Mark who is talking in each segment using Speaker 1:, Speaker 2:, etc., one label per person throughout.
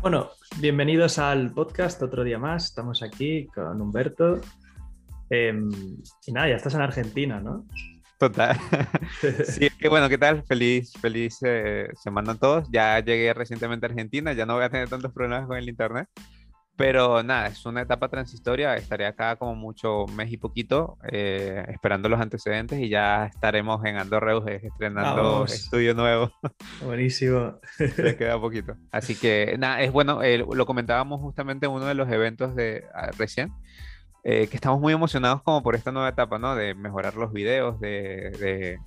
Speaker 1: Bueno, bienvenidos al podcast otro día más. Estamos aquí con Humberto. Em, y nada, ya estás en Argentina, ¿no?
Speaker 2: Total. sí, que bueno, ¿qué tal? Feliz, feliz eh, semana a todos. Ya llegué recientemente a Argentina, ya no voy a tener tantos problemas con el internet. Pero nada, es una etapa transitoria. Estaré acá como mucho mes y poquito, eh, esperando los antecedentes y ya estaremos en Andorra estrenando estudio nuevo.
Speaker 1: Buenísimo.
Speaker 2: Se queda poquito. Así que nada, es bueno, eh, lo comentábamos justamente en uno de los eventos de ah, recién, eh, que estamos muy emocionados como por esta nueva etapa, ¿no? De mejorar los videos, de, de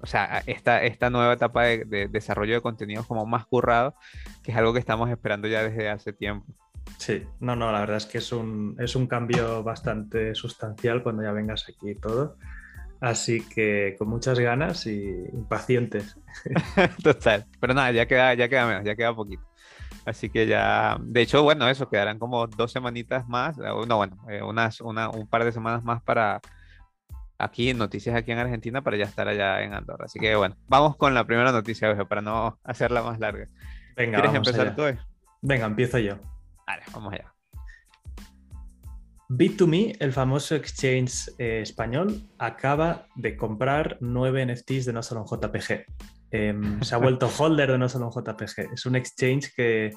Speaker 2: o sea, esta, esta nueva etapa de, de desarrollo de contenidos como más currado, que es algo que estamos esperando ya desde hace tiempo.
Speaker 1: Sí, no, no, la verdad es que es un, es un cambio bastante sustancial cuando ya vengas aquí y todo. Así que con muchas ganas y impacientes.
Speaker 2: Total. Pero nada, ya queda, ya queda menos, ya queda poquito. Así que ya, de hecho, bueno, eso, quedarán como dos semanitas más, no, bueno, eh, unas, una, un par de semanas más para aquí, noticias aquí en Argentina, para ya estar allá en Andorra. Así que bueno, vamos con la primera noticia, para no hacerla más larga.
Speaker 1: Venga, ¿Quieres empezar tú hoy? Venga, empiezo yo.
Speaker 2: Vale, vamos allá.
Speaker 1: Bit2Me, el famoso exchange eh, español, acaba de comprar nueve NFTs de no solo un JPG. Em, se ha vuelto holder de no solo un JPG. Es un exchange que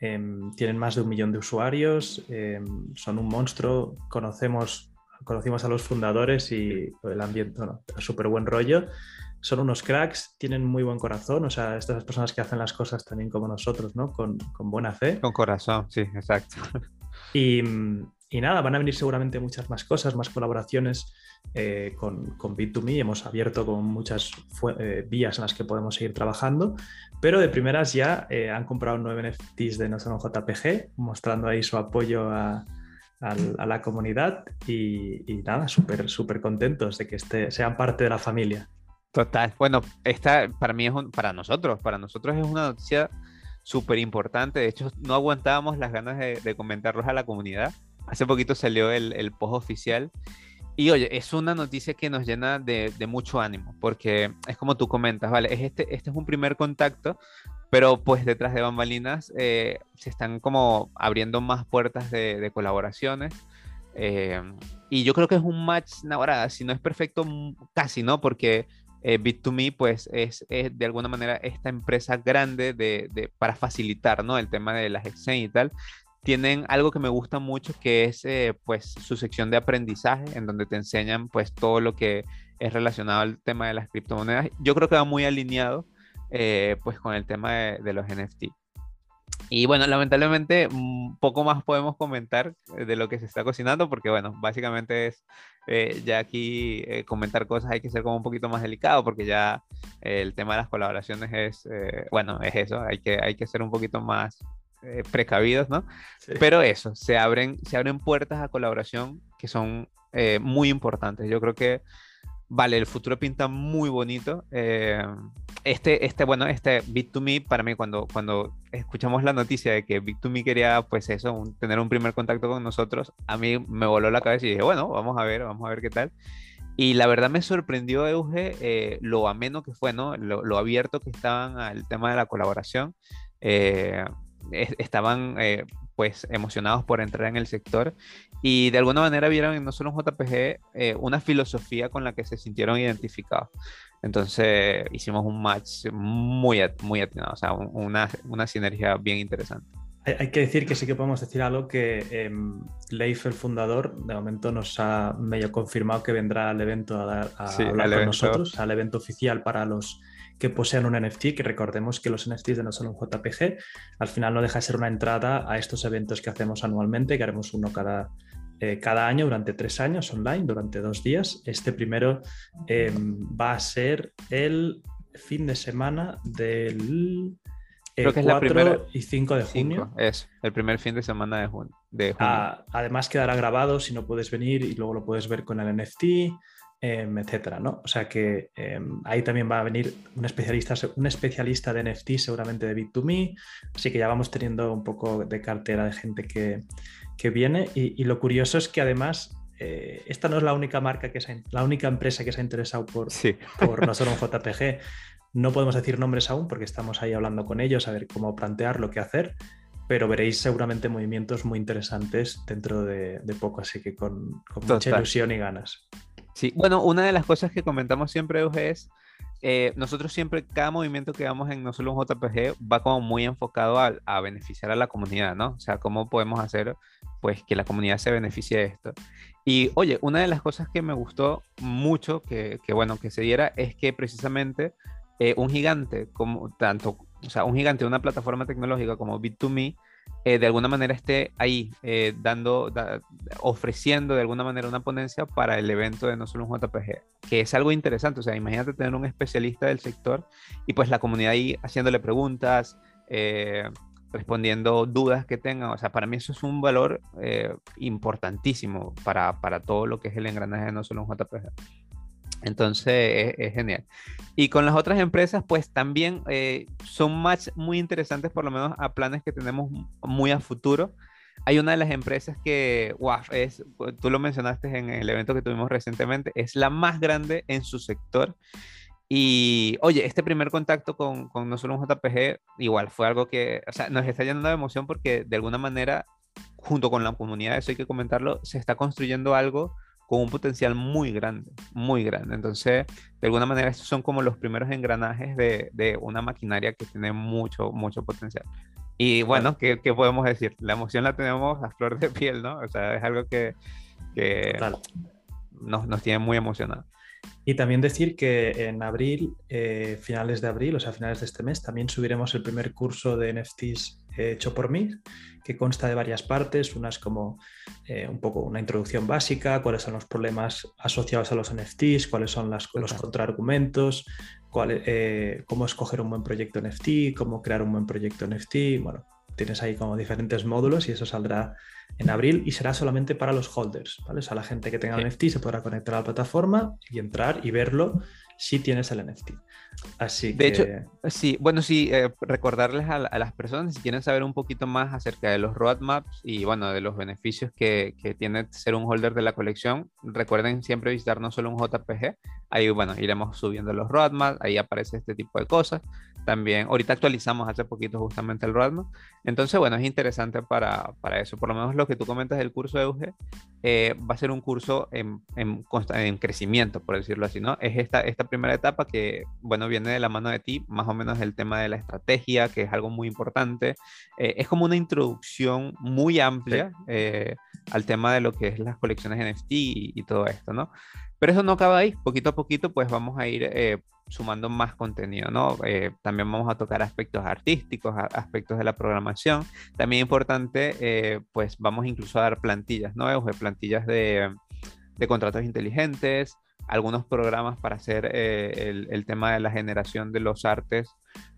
Speaker 1: em, tienen más de un millón de usuarios, em, son un monstruo, conocemos, conocimos a los fundadores y el ambiente, bueno, súper buen rollo son unos cracks, tienen muy buen corazón, o sea, estas personas que hacen las cosas también como nosotros, ¿no? Con, buena fe.
Speaker 2: Con corazón, sí, exacto.
Speaker 1: Y, nada, van a venir seguramente muchas más cosas, más colaboraciones eh, con, con Bit2Me. Hemos abierto con muchas eh, vías en las que podemos seguir trabajando, pero de primeras ya eh, han comprado nueve NFTs de nuestro JPG, mostrando ahí su apoyo a, la comunidad y, y nada, súper, súper contentos de que este, sean parte de la familia.
Speaker 2: Total. Bueno, esta para mí es un, para nosotros, para nosotros es una noticia súper importante. De hecho, no aguantábamos las ganas de, de, comentarlos a la comunidad. Hace poquito salió el, el, post oficial. Y oye, es una noticia que nos llena de, de, mucho ánimo, porque es como tú comentas, ¿vale? Es este, este es un primer contacto, pero pues detrás de bambalinas eh, se están como abriendo más puertas de, de colaboraciones. Eh, y yo creo que es un match, ahora, si no es perfecto, casi, ¿no? Porque eh, Bit2Me pues es, de alguna manera esta empresa grande de, para facilitar ¿no? el tema de las exchanges y tal. Tienen algo que me gusta mucho que es eh, pues su sección de aprendizaje en donde te enseñan pues todo lo que es relacionado al tema de las criptomonedas. Yo creo que va muy alineado eh, pues con el tema de, de los NFT. Y bueno, lamentablemente un poco más podemos comentar de lo que se está cocinando porque bueno, básicamente es eh, ya aquí eh, comentar cosas hay que ser como un poquito más delicado porque ya el tema de las colaboraciones es, eh, bueno, es eso, hay que, hay que ser un poquito más precavidos, ¿no? Pero eso, se abren, se abren puertas a colaboración que son muy importantes. Yo creo que vale, el futuro pinta muy bonito. Eh, este, este, bueno, este Bit2Me, para mí, cuando, cuando escuchamos la noticia de que Bit2Me quería, pues eso, tener un primer contacto con nosotros, a mí me voló la cabeza y dije, bueno, vamos a ver, vamos a ver qué tal. Y la verdad me sorprendió, Euge, eh, lo ameno que fue, ¿no? Lo, abierto que estaban al tema de la colaboración. Eh, estaban pues emocionados por entrar en el sector y de alguna manera vieron en no solo un JPG eh, una filosofía con la que se sintieron identificados. Entonces hicimos un match muy, muy atinado, o sea, una, una sinergia bien interesante.
Speaker 1: Hay, que decir que sí que podemos decir algo que em, Leif, el fundador, de momento nos ha medio confirmado que vendrá al evento a, hablar con nosotros, al evento oficial para los que posean un NFT, que recordemos que los NFTs de no solo un JPG, al final no deja de ser una entrada a estos eventos que hacemos anualmente, que haremos uno cada, eh, cada año durante tres años online, durante dos días. Este primero em, va a ser el fin de semana del 4 y 5 de junio.
Speaker 2: es el primer fin de semana de, junio.
Speaker 1: Ah, además quedará grabado si no puedes venir y luego lo puedes ver con el NFT. Em, etcétera, ¿no? O sea que em, ahí también va a venir un especialista, un especialista de NFT seguramente de Bit2Me, así que ya vamos teniendo un poco de cartera de gente que, viene y, lo curioso es que además eh, esta no es la única marca que se, la única empresa que se ha interesado por, por no solo un JPG, no podemos decir nombres aún porque estamos ahí hablando con ellos a ver cómo plantear lo que hacer, pero veréis seguramente movimientos muy interesantes dentro de, poco, así que con, mucha ilusión y ganas.
Speaker 2: Sí, bueno, una de las cosas que comentamos siempre, es eh, nosotros siempre, cada movimiento que damos en No Solo un JPG va como muy enfocado a, a, beneficiar a la comunidad, ¿no? O sea, cómo podemos hacer pues que la comunidad se beneficie de esto. Y oye, una de las cosas que me gustó mucho que, que bueno, que se diera es que precisamente eh, un gigante como tanto, o sea, un gigante una plataforma tecnológica como Bit2Me eh, de alguna manera esté ahí eh, dando, ofreciendo de alguna manera una ponencia para el evento de No Solo un JPG, que es algo interesante. O sea, imagínate tener un especialista del sector y pues la comunidad ahí haciéndole preguntas, eh, respondiendo dudas que tengan. O sea, para mí eso es un valor importantísimo para, para todo lo que es el engranaje de No Solo un JPG. Entonces es, genial. Y con las otras empresas, pues también eh, son match muy interesantes, por lo menos a planes que tenemos muy a futuro. Hay una de las empresas que, wow, es, tú lo mencionaste en el evento que tuvimos recientemente, es la más grande en su sector. Y oye, este primer contacto con, con no solo un JPG, igual fue algo que, o sea, nos está llenando de emoción porque de alguna manera, junto con la comunidad, eso hay que comentarlo, se está construyendo algo con un potencial muy grande, muy grande. Entonces, de alguna manera, estos son como los primeros engranajes de, de una maquinaria que tiene mucho, mucho potencial. Y bueno, ¿qué, ¿qué, podemos decir? La emoción la tenemos a flor de piel, ¿no? O sea, es algo que, que nos, nos tiene muy emocionados.
Speaker 1: Y también decir que en abril, eh, finales de abril, o sea, finales de este mes, también subiremos el primer curso de NFTs hecho por mí, que consta de varias partes. Una es como eh, un poco una introducción básica, cuáles son los problemas asociados a los NFTs, cuáles son las, los contraargumentos, cuál, eh, cómo escoger un buen proyecto NFT, cómo crear un buen proyecto NFT. Bueno, tienes ahí como diferentes módulos y eso saldrá en abril y será solamente para los holders, ¿vale? O sea, la gente que tenga NFT se podrá conectar a la plataforma y entrar y verlo si tienes el NFT. Así
Speaker 2: de hecho, sí, bueno, sí, eh, recordarles a, las personas si quieren saber un poquito más acerca de los roadmaps y bueno, de los beneficios que, que tiene ser un holder de la colección, recuerden siempre visitar no solo un JPG, ahí bueno, iremos subiendo los roadmaps, ahí aparece este tipo de cosas. También, ahorita actualizamos hace poquito justamente el roadmap. Entonces, bueno, es interesante para, para eso. Por lo menos lo que tú comentas del curso de UG eh, va a ser un curso en, en, en, crecimiento, por decirlo así, ¿no? Es esta, esta primera etapa que, bueno, viene de la mano de ti, más o menos el tema de la estrategia, que es algo muy importante. Eh, es como una introducción muy amplia eh, al tema de lo que es las colecciones NFT y, y todo esto, ¿no? Pero eso no acaba ahí, poquito a poquito pues vamos a ir eh, sumando más contenido, ¿no? Eh, también vamos a tocar aspectos artísticos, aspectos de la programación. También importante, eh, pues vamos incluso a dar plantillas, ¿no? Plantillas de, contratos inteligentes, algunos programas para hacer el, el, tema de la generación de los artes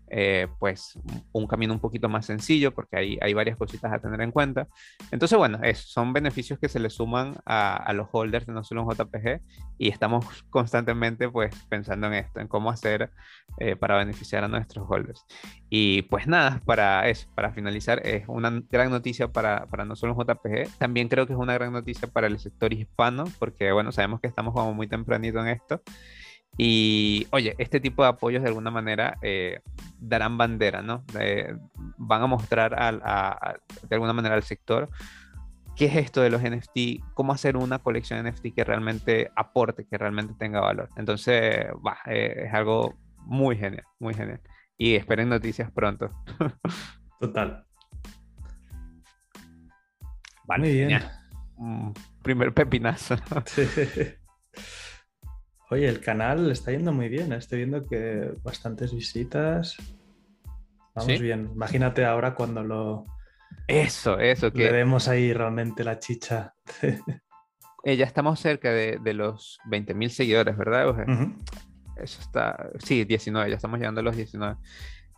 Speaker 2: eh, pues un camino un poquito más sencillo porque hay, hay varias cositas a tener en cuenta. Entonces, bueno, son beneficios que se le suman a, los holders de no solo un JPG y estamos constantemente pues pensando en esto, en cómo hacer eh, para beneficiar a nuestros holders. Y pues nada, para eso, para finalizar, es una gran noticia para, para no solo un JPG, también creo que es una gran noticia para el sector hispano porque bueno, sabemos que estamos como muy tempranito en esto. Y oye, este tipo de apoyos de alguna manera eh, darán bandera, ¿no? van a mostrar de alguna manera al sector qué es esto de los NFT, cómo hacer una colección de NFT que realmente aporte, que realmente tenga valor. Entonces, va, eh, es algo muy genial, muy genial. Y esperen noticias pronto.
Speaker 1: Total.
Speaker 2: Vale, muy bien. primer pepinazo. Sí.
Speaker 1: Oye, el canal está yendo muy bien. ¿eh? Estoy viendo que bastantes visitas. Vamos bien. Imagínate ahora cuando lo.
Speaker 2: Eso, eso.
Speaker 1: Que... Le demos ahí realmente la chicha.
Speaker 2: eh, ya estamos cerca de, de los 20.000 seguidores, ¿verdad, Eso está. Sí, 19, ya estamos llegando a los 19.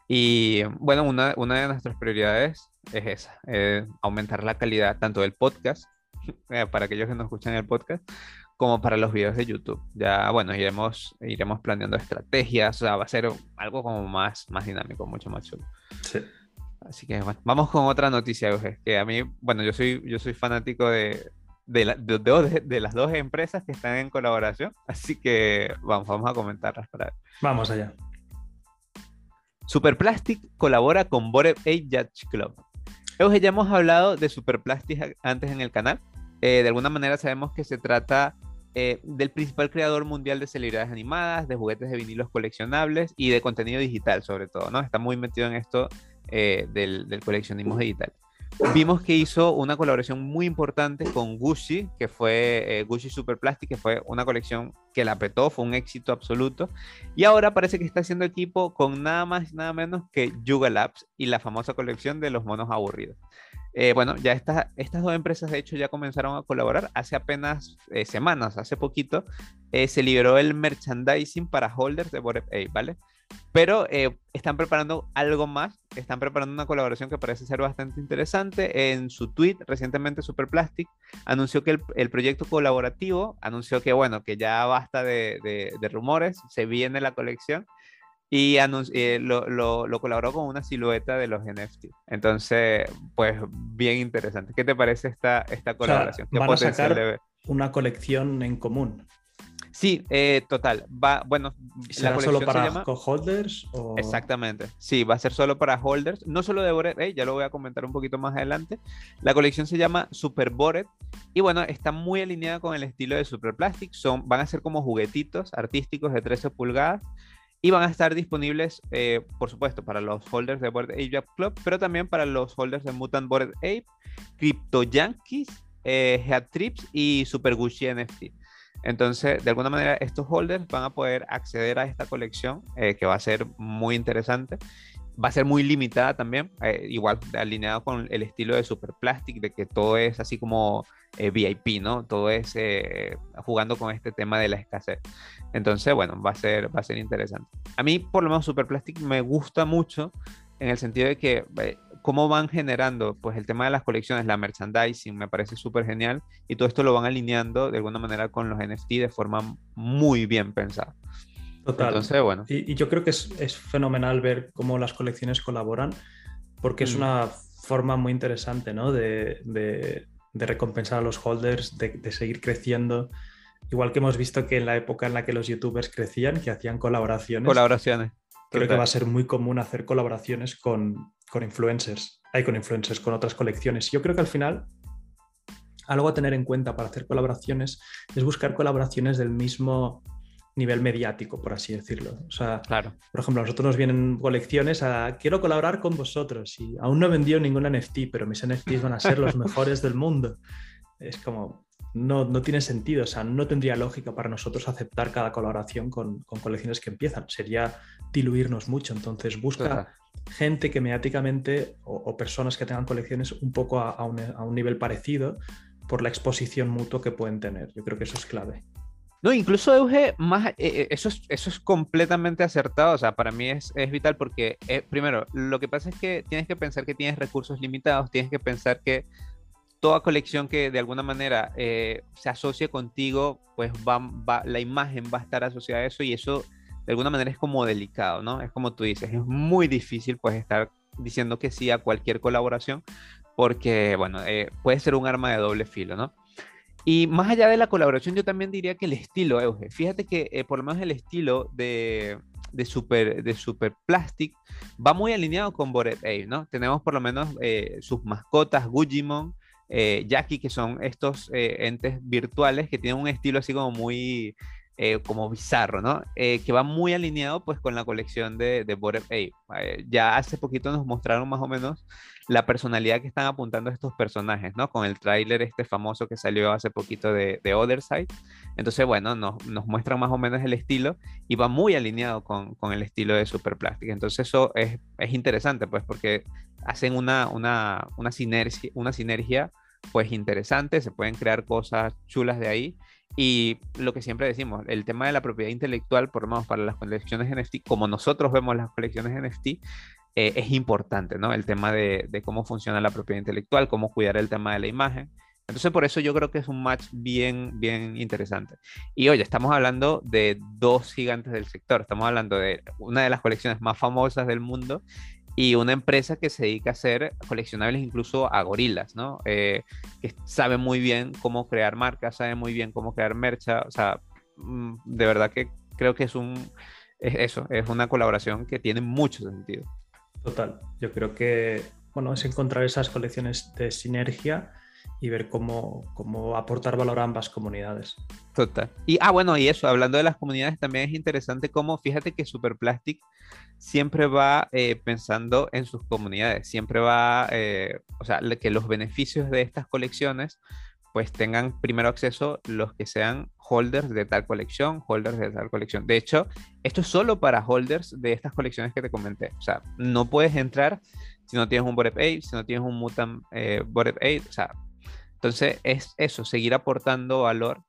Speaker 2: Y bueno, una, una de nuestras prioridades es esa: eh, aumentar la calidad tanto del podcast, eh, para aquellos que nos escuchan el podcast, como para los videos de YouTube. Ya, bueno, iremos, iremos planeando estrategias, o sea, va a ser algo como más, más dinámico, mucho más chulo. Sí. Así que bueno, vamos con otra noticia, que a mí, bueno, yo soy, yo soy fanático de, de, de, de, las dos empresas que están en colaboración, así que vamos, vamos a comentarlas para
Speaker 1: Vamos allá.
Speaker 2: Superplastic colabora con Bored Ape Yacht Club. Euge, ya hemos hablado de Superplastic antes en el canal. Eh, de alguna manera sabemos que se trata eh, del principal creador mundial de celebridades animadas, de juguetes de vinilos coleccionables y de contenido digital sobre todo, ¿no? Está muy metido en esto eh, del, del, coleccionismo digital. Vimos que hizo una colaboración muy importante con Gucci, que fue Gucci Super Plastic, que fue una colección que la petó, fue un éxito absoluto. Y ahora parece que está haciendo equipo con nada más nada menos que Yuga Labs y la famosa colección de los monos aburridos. Eh, bueno, ya estas dos empresas de hecho ya comenzaron a colaborar hace apenas eh, semanas, hace poquito, eh, se liberó el merchandising para holders de Bored Ape, ¿vale? Pero están preparando algo más, están preparando una colaboración que parece ser bastante interesante. En su tweet recientemente Superplastic anunció que el, proyecto colaborativo, anunció que bueno, que ya basta de, de rumores, se viene la colección y eh, lo, lo, colaboró con una silueta de los NFT. Entonces, pues bien interesante. ¿Qué te parece esta, esta colaboración?
Speaker 1: van a sacar una colección en común.
Speaker 2: Sí, eh, total. Va, bueno,
Speaker 1: ¿Será solo para holders?
Speaker 2: Exactamente. Sí, va a ser solo para holders. No solo de Bored, ya lo voy a comentar un poquito más adelante. La colección se llama Super Bored y bueno, está muy alineada con el estilo de Super Plastic. Son, van a ser como juguetitos artísticos de 13 pulgadas y van a estar disponibles, eh, por supuesto, para los holders de Bored Ape Club, pero también para los holders de Mutant Bored Ape, Crypto Yankees, eh, Head Trips y Super Gucci NFT. Entonces, de alguna manera, estos holders van a poder acceder a esta colección eh, que va a ser muy interesante. Va a ser muy limitada también, eh, igual alineado con el estilo de Super Plastic, de que todo es así como VIP, ¿no? Todo es jugando con este tema de la escasez. Entonces, bueno, va a ser, va a ser interesante. A mí, por lo menos, Superplastic me gusta mucho en el sentido de que eh, cómo van generando pues el tema de las colecciones, la merchandising, me parece súper genial y todo esto lo van alineando de alguna manera con los NFT de forma muy bien pensada.
Speaker 1: Total. Entonces, bueno. Y, yo creo que es, es, fenomenal ver cómo las colecciones colaboran porque es mm. una forma muy interesante ¿no? de, de, de recompensar a los holders, de, de seguir creciendo Igual que hemos visto que en la época en la que los youtubers crecían, que hacían colaboraciones.
Speaker 2: Colaboraciones.
Speaker 1: Creo que va a ser muy común hacer colaboraciones con, con influencers. Hay con influencers, con otras colecciones. Yo creo que al final, algo a tener en cuenta para hacer colaboraciones es buscar colaboraciones del mismo nivel mediático, por así decirlo. O sea,
Speaker 2: claro.
Speaker 1: por ejemplo, a nosotros nos vienen colecciones a quiero colaborar con vosotros y aún no he vendido ningún NFT, pero mis NFTs van a ser los mejores del mundo. Es como, no, tiene sentido, o sea, no tendría lógica para nosotros aceptar cada colaboración con, colecciones que empiezan, sería diluirnos mucho, entonces busca gente que mediáticamente o, personas que tengan colecciones un poco a, un, nivel parecido por la exposición mutua que pueden tener, yo creo que eso es clave.
Speaker 2: No, incluso Euge, más, eh, eh, eso, es, eso es completamente acertado, o sea, para mí es, vital porque, eh, primero, lo que pasa es que tienes que pensar que tienes recursos limitados, tienes que pensar que toda colección que de alguna manera eh, se asocie contigo, pues va, la imagen va a estar asociada a eso y eso de alguna manera es como delicado, ¿no? Es como tú dices, es muy difícil pues estar diciendo que sí a cualquier colaboración porque, bueno, eh, puede ser un arma de doble filo, ¿no? Y más allá de la colaboración, yo también diría que el estilo, Euge, fíjate que eh, por lo menos el estilo de, de Super, de super Plastic va muy alineado con Bored Ape, ¿no? Tenemos por lo menos sus mascotas, Gujimon, eh, Jackie, que son estos eh, entes virtuales que tienen un estilo así como muy eh, como bizarro, ¿no? que va muy alineado pues con la colección de, de Bored Ape. ya hace poquito nos mostraron más o menos la personalidad que están apuntando estos personajes, ¿no? Con el tráiler este famoso que salió hace poquito de, de Other Side. Entonces, bueno, nos, nos, muestran más o menos el estilo y va muy alineado con, el estilo de Super Plastic. Entonces, eso es, es interesante, pues, porque hacen una, una, una, sinergia, una sinergia pues interesante, se pueden crear cosas chulas de ahí. Y lo que siempre decimos, el tema de la propiedad intelectual, por lo menos para las colecciones NFT, como nosotros vemos las colecciones NFT, eh, es importante, ¿no? El tema de, de, cómo funciona la propiedad intelectual, cómo cuidar el tema de la imagen. Entonces, por eso yo creo que es un match bien, bien interesante. Y oye, estamos hablando de dos gigantes del sector. Estamos hablando de una de las colecciones más famosas del mundo y una empresa que se dedica a hacer coleccionables incluso a gorilas, ¿no? Eh, que sabe muy bien cómo crear marcas, sabe muy bien cómo crear mercha, o sea, mm, de verdad que creo que es un, es eso, es una colaboración que tiene mucho sentido.
Speaker 1: Total, yo creo que bueno, es encontrar esas colecciones de sinergia y ver cómo, cómo aportar valor a ambas comunidades.
Speaker 2: Total. Y, ah, bueno, y eso, hablando de las comunidades, también es interesante cómo, fíjate que Superplastic siempre va eh, pensando en sus comunidades, siempre va, eh, o sea, que los beneficios de estas colecciones pues tengan primero acceso los que sean holders de tal colección, holders de tal colección. De hecho, esto es solo para holders de estas colecciones que te comenté. O sea, no puedes entrar si no tienes un Bored Ape, si no tienes un Mutant eh, Bored. O sea, entonces es eso, seguir aportando valor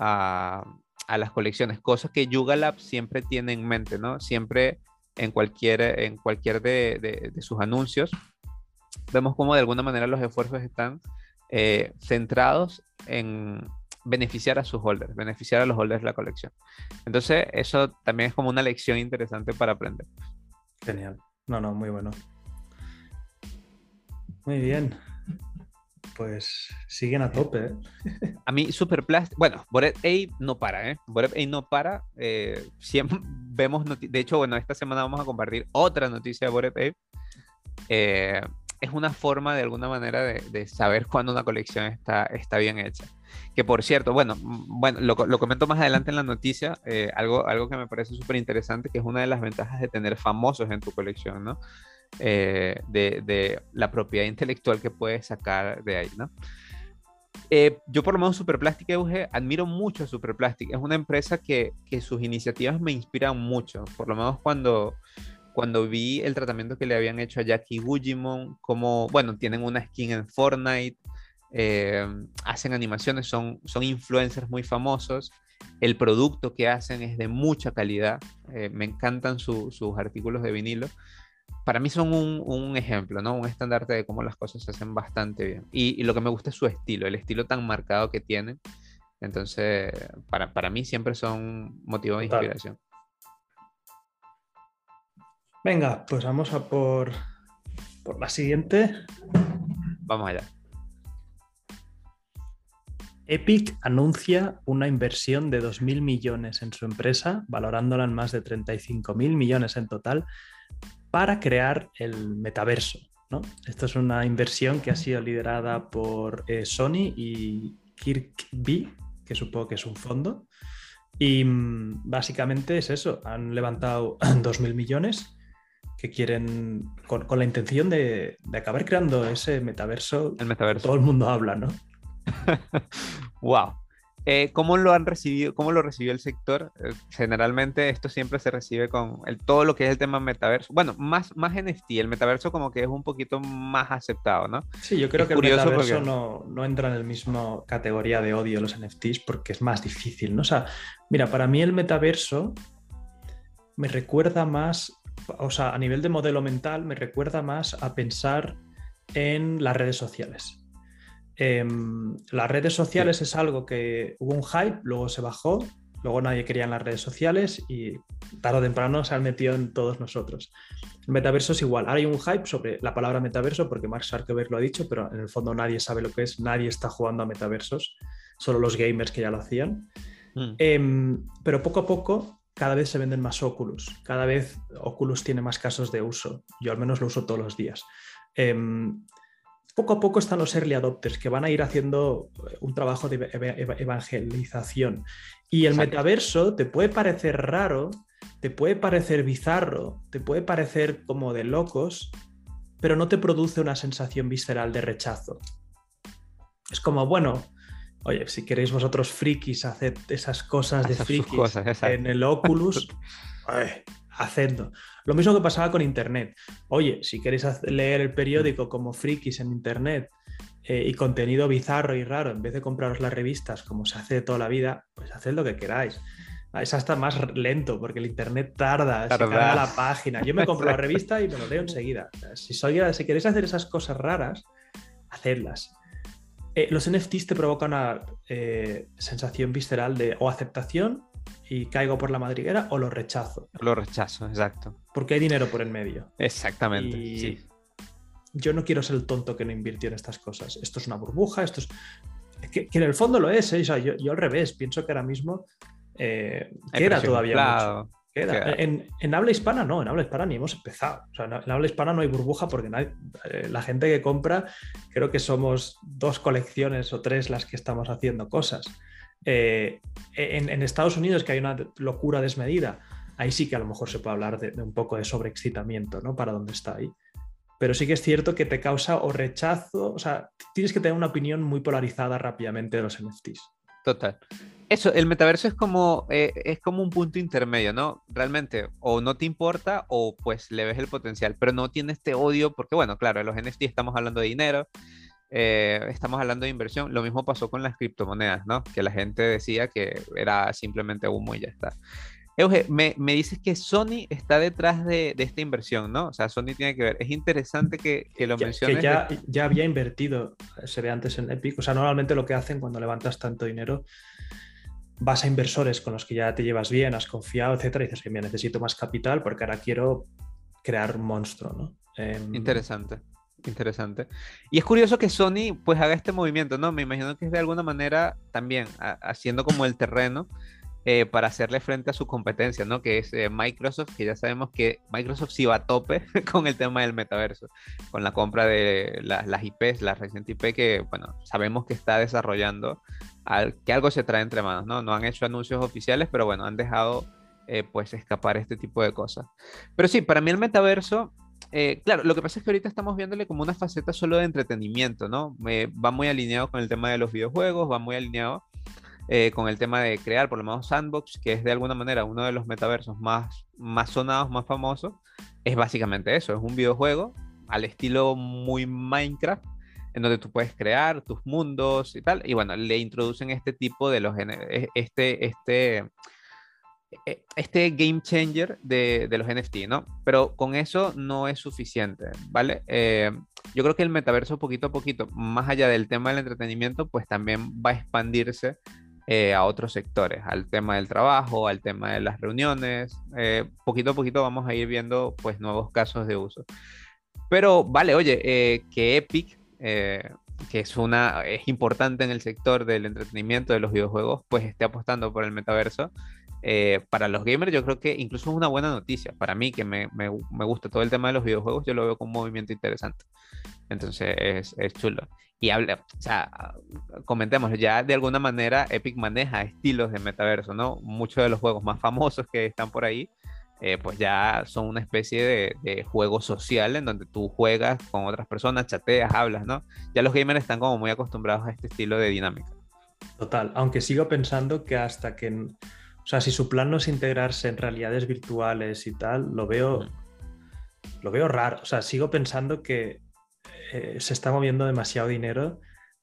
Speaker 2: a, a las colecciones, cosas que Yuga Lab siempre tiene en mente, ¿no? Siempre en cualquier, en cualquier de, de, sus anuncios, vemos cómo de alguna manera los esfuerzos están eh, centrados en beneficiar a sus holders, beneficiar a los holders de la colección. Entonces, eso también es como una lección interesante para aprender.
Speaker 1: Genial. No, no, muy bueno. Muy bien. Pues siguen a tope. ¿eh?
Speaker 2: A mí, Superplast, bueno, Bored Ape no para, ¿eh? Bored Ape no para. Eh, siempre vemos, de hecho, bueno, esta semana vamos a compartir otra noticia de Bored Ape. Eh, es una forma de alguna manera de, saber cuándo una colección está, está bien hecha. Que por cierto, bueno, bueno lo, comento más adelante en la noticia, eh, algo, algo que me parece súper interesante, que es una de las ventajas de tener famosos en tu colección, ¿no? Eh, de, la propiedad intelectual que puedes sacar de ahí, ¿no? Eh, yo por lo menos Superplastic Euge admiro mucho a Superplastic. Es una empresa que, que sus iniciativas me inspiran mucho. Por lo menos cuando, cuando vi el tratamiento que le habían hecho a Jackie Gugimon, como, bueno, tienen una skin en Fortnite, eh, hacen animaciones, son, son influencers muy famosos, el producto que hacen es de mucha calidad, eh, me encantan sus artículos de vinilo. Para mí son un, ejemplo, ¿no? Un estandarte de cómo las cosas se hacen bastante bien. Y, lo que me gusta es su estilo, el estilo tan marcado que tienen. Entonces, para, para mí siempre son motivo de inspiración.
Speaker 1: Venga, pues vamos a por, por la siguiente.
Speaker 2: Vamos allá.
Speaker 1: Epic anuncia una inversión de 2.000 millones en su empresa, valorándola en más de 35.000 millones en total, para crear el metaverso. ¿no? Esto es una inversión que ha sido liderada por eh, Sony y Kirkby, que supongo que es un fondo. Y mm, básicamente es eso, han levantado 2.000 millones que quieren, con, la intención de, acabar creando ese metaverso.
Speaker 2: El metaverso.
Speaker 1: Todo el mundo habla, ¿no?
Speaker 2: wow. Eh, ¿Cómo lo han recibido? ¿Cómo lo recibió el sector? Eh, generalmente esto siempre se recibe con el, todo lo que es el tema metaverso. Bueno, más, más NFT, el metaverso como que es un poquito más aceptado, ¿no?
Speaker 1: Sí, yo creo que el metaverso no, no, entra en la misma categoría de odio los NFTs porque es más difícil, ¿no? O sea, mira, para mí el metaverso me recuerda más o sea, a nivel de modelo mental, me recuerda más a pensar en las redes sociales. Em, las redes sociales es algo que hubo un hype, luego se bajó, luego nadie quería en las redes sociales y tarde o temprano se han metido en todos nosotros. El metaverso es igual. Ahora hay un hype sobre la palabra metaverso porque Mark Zuckerberg lo ha dicho, pero en el fondo nadie sabe lo que es, nadie está jugando a metaversos, solo los gamers que ya lo hacían. Mm. Em, pero poco a poco cada vez se venden más Oculus, cada vez Oculus tiene más casos de uso, yo al menos lo uso todos los días. Em, poco a poco están los early adopters que van a ir haciendo eh, un trabajo de evangelización. Y el metaverso te puede parecer raro, te puede parecer bizarro, te puede parecer como de locos, pero no te produce una sensación visceral de rechazo. Es como, bueno, Oye, si queréis vosotros frikis hacer esas cosas de frikis en el Oculus, hacedlo. Lo mismo que pasaba con Internet. Oye, si queréis leer el periódico como frikis en Internet eh, y contenido bizarro y raro, en vez de compraros las revistas como se hace toda la vida, pues haced lo que queráis. Es hasta más lento porque el internet tarda, tarda. se carga la página. Yo me compro la revista y me lo leo enseguida. Si, soy, si queréis hacer esas cosas raras, hacedlas. Eh, los NFTs te provocan una eh, sensación visceral de o aceptación y caigo por la madriguera o lo rechazo.
Speaker 2: Lo rechazo, exacto.
Speaker 1: Porque hay dinero por en medio.
Speaker 2: Exactamente. sí.
Speaker 1: Yo no quiero ser el tonto que no invirtió en estas cosas. Esto es una burbuja, esto es. Que, en el fondo lo es, ¿eh? yo, al revés, pienso que ahora mismo eh, queda todavía mucho. En, habla hispana no, en habla hispana ni hemos empezado. O sea, en, habla hispana no hay burbuja porque eh, la gente que compra, creo que somos dos colecciones o tres las que estamos haciendo cosas. Eh, en, Estados Unidos, que hay una locura desmedida, ahí sí que a lo mejor se puede hablar de, un poco de sobreexcitamiento, ¿no? Para dónde está ahí. Pero sí que es cierto que te causa o rechazo, o sea, tienes que tener una opinión muy polarizada rápidamente de los NFTs.
Speaker 2: Total. Eso, el metaverso es como, eh, es como un punto intermedio, ¿no? Realmente, o no te importa o pues le ves el potencial, pero no tiene este odio, porque bueno, claro, en los NFT estamos hablando de dinero, eh, estamos hablando de inversión. Lo mismo pasó con las criptomonedas, ¿no? Que la gente decía que era simplemente humo y ya está. Euge, me, me, dices que Sony está detrás de, de, esta inversión, ¿no? O sea, Sony tiene que ver. Es interesante que, que lo menciones.
Speaker 1: Que ya, ya, había invertido, se ve antes en Epic. O sea, normalmente lo que hacen cuando levantas tanto dinero, vas a inversores con los que ya te llevas bien, has confiado, etcétera, y dices que me necesito más capital porque ahora quiero crear un monstruo, ¿no?
Speaker 2: Em, interesante. Interesante. Y es curioso que Sony pues haga este movimiento, ¿no? Me imagino que es de alguna manera también haciendo como el terreno eh, para hacerle frente a su competencia, ¿no? Que es eh, Microsoft, que ya sabemos que Microsoft sí va a tope con el tema del metaverso, con la compra de las IPs, la reciente IP que, bueno, sabemos que está desarrollando, que algo se trae entre manos, ¿no? No han hecho anuncios oficiales, pero bueno, han dejado eh, pues escapar este tipo de cosas. Pero sí, para mí el metaverso claro, lo que pasa es que ahorita estamos viéndole como una faceta solo de entretenimiento, ¿no? va muy alineado con el tema de los videojuegos, va muy alineado eh, con el tema de crear por lo menos Sandbox, que es de alguna manera uno de los metaversos más, más sonados, más famosos, es básicamente eso, es un videojuego al estilo muy Minecraft, en donde tú puedes crear tus mundos y tal, y bueno, le introducen este tipo de los, e, este, este, este game changer de, de, los NFT, ¿no? Pero con eso no es suficiente, ¿vale? Eh, yo creo que el metaverso poquito a poquito, más allá del tema del entretenimiento, pues también va a expandirse eh, a otros sectores, al tema del trabajo, al tema de las reuniones. Eh, poquito a poquito vamos a ir viendo pues nuevos casos de uso. Pero vale, oye, eh, que Epic, que es, una, es importante en el sector del entretenimiento de los videojuegos, pues esté apostando por el metaverso. Para los gamers yo creo que incluso es una buena noticia. Para mí, que me, me, me, gusta todo el tema de los videojuegos, yo lo veo como un movimiento interesante. Entonces es, es chulo. Y habla, o sea, comentemos, ya de alguna manera Epic maneja estilos de metaverso, ¿no? Muchos de los juegos más famosos que están por ahí, eh, pues ya son una especie de, juego social en donde tú juegas con otras personas, chateas, hablas, ¿no? Ya los gamers están como muy acostumbrados a este estilo de dinámica.
Speaker 1: Total, aunque sigo pensando que hasta que, o sea, si su plan no es integrarse en realidades virtuales y tal, lo veo, lo veo raro. O sea, sigo pensando que eh, se está moviendo demasiado dinero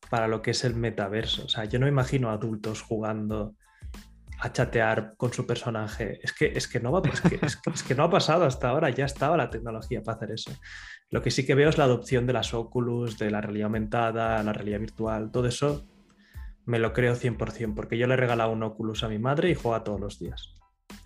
Speaker 1: para lo que es el metaverso. O sea, yo no imagino adultos jugando a chatear con su personaje. Es que, es que, no, va, es que, es que no ha pasado hasta ahora, ya estaba la tecnología para hacer eso. Lo que sí que veo es la adopción de las Oculus, de la realidad aumentada, la realidad virtual, todo eso me lo creo 100%, porque yo le he regalado un Oculus a mi madre y juega todos los días.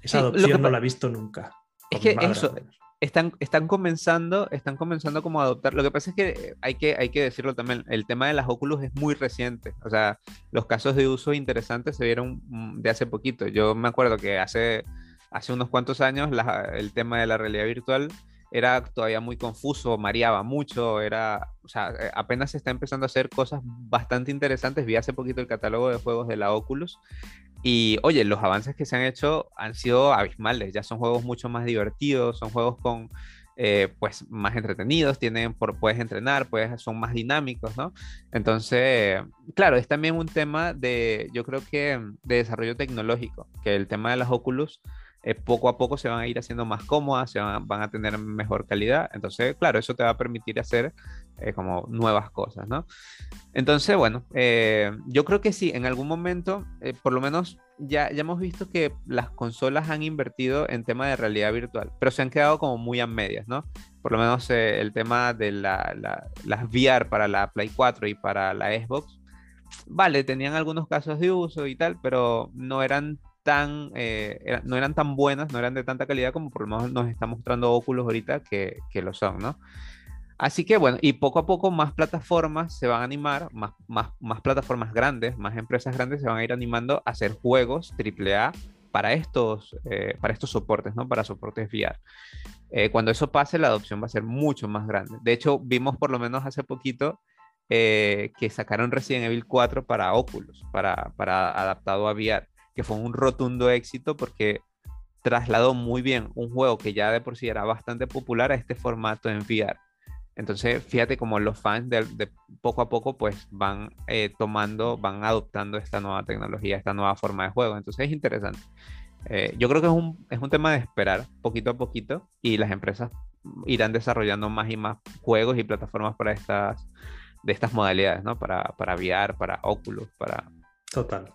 Speaker 1: Esa adopción no la he visto nunca.
Speaker 2: Es que eso, están, están comenzando, están comenzando como a adoptar. Lo que pasa es que hay, que hay que decirlo también, el tema de las Oculus es muy reciente. O sea, los casos de uso interesantes se vieron mm, de hace poquito. Yo me acuerdo que hace, hace unos cuantos años el tema de la realidad virtual era todavía muy confuso, mareaba mucho, era, o sea, eh, apenas se está empezando a hacer cosas bastante interesantes. Vi hace poquito el catálogo de juegos de la Oculus y oye, los avances que se han hecho han sido abismales, ya son juegos mucho más divertidos, son juegos con, eh, pues, más entretenidos, tienen, por, puedes entrenar, puedes, son más dinámicos, ¿no? Entonces, claro, es también un tema de, yo creo que, de desarrollo tecnológico, que el tema de las Oculus eh, poco a poco se van a ir haciendo más cómodas, se van, a tener mejor calidad. Entonces, claro, eso te va a permitir hacer eh, como nuevas cosas, ¿no? Entonces, bueno, eh, yo creo que sí, en algún momento, por lo menos ya, ya hemos visto que las consolas han invertido en tema de realidad virtual, pero se han quedado como muy a medias, ¿no? Por lo menos el tema de la, las VR para la Play 4 y para la Xbox, vale, tenían algunos casos de uso y tal, pero no eran tan, eh, no eran tan buenas, no eran de tanta calidad como por lo menos nos está mostrando Oculus ahorita que, que, lo son, ¿no? Así que bueno, y poco a poco más plataformas se van a animar, más, más, más plataformas grandes, más empresas grandes se van a ir animando a hacer juegos AAA para, estos, eh, para estos soportes, ¿no? Para soportes VR. Eh, cuando eso pase, la adopción va a ser mucho más grande. De hecho, vimos por lo menos hace poquito que sacaron Resident Evil 4 para Oculus, para, para adaptado a VR, que fue un rotundo éxito porque trasladó muy bien un juego que ya de por sí era bastante popular a este formato en VR. Entonces, fíjate como los fans de, poco a poco pues van eh, tomando, van adoptando esta nueva tecnología, esta nueva forma de juego. Entonces es interesante. Eh, yo creo que es un, es un tema de esperar poquito a poquito y las empresas irán desarrollando más y más juegos y plataformas para estas, de estas modalidades, ¿no? Para, para VR, para Oculus, para...
Speaker 1: Total.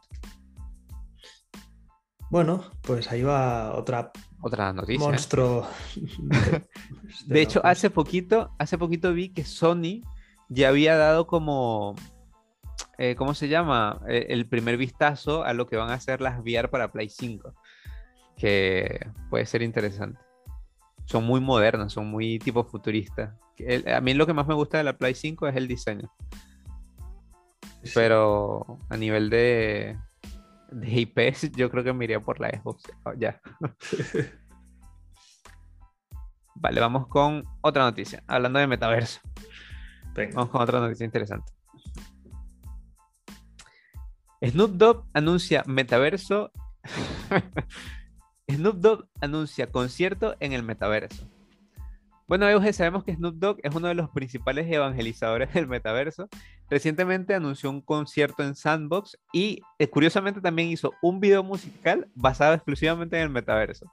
Speaker 1: Bueno, pues ahí va otra
Speaker 2: otra noticia.
Speaker 1: Monstruo.
Speaker 2: de, hecho, hace poquito, hace poquito vi que Sony ya había dado como, eh, ¿cómo se llama? Eh, el primer vistazo a lo que van a hacer las VR para Play 5, que puede ser interesante. Son muy modernas, son muy tipo futuristas. a mí lo que más me gusta de la Play 5 es el diseño. Pero a nivel de, de IPs, yo creo que me iría por la Xbox. Oh, ya. vale, vamos con otra noticia. Hablando de metaverso. Vamos con otra noticia interesante. Snoop Dogg anuncia metaverso. Snoop Dogg anuncia concierto en el metaverso. Bueno, Euge, sabemos que Snoop Dogg es uno de los principales evangelizadores del metaverso. Recientemente anunció un concierto en Sandbox y eh, curiosamente también hizo un video musical basado exclusivamente en el metaverso.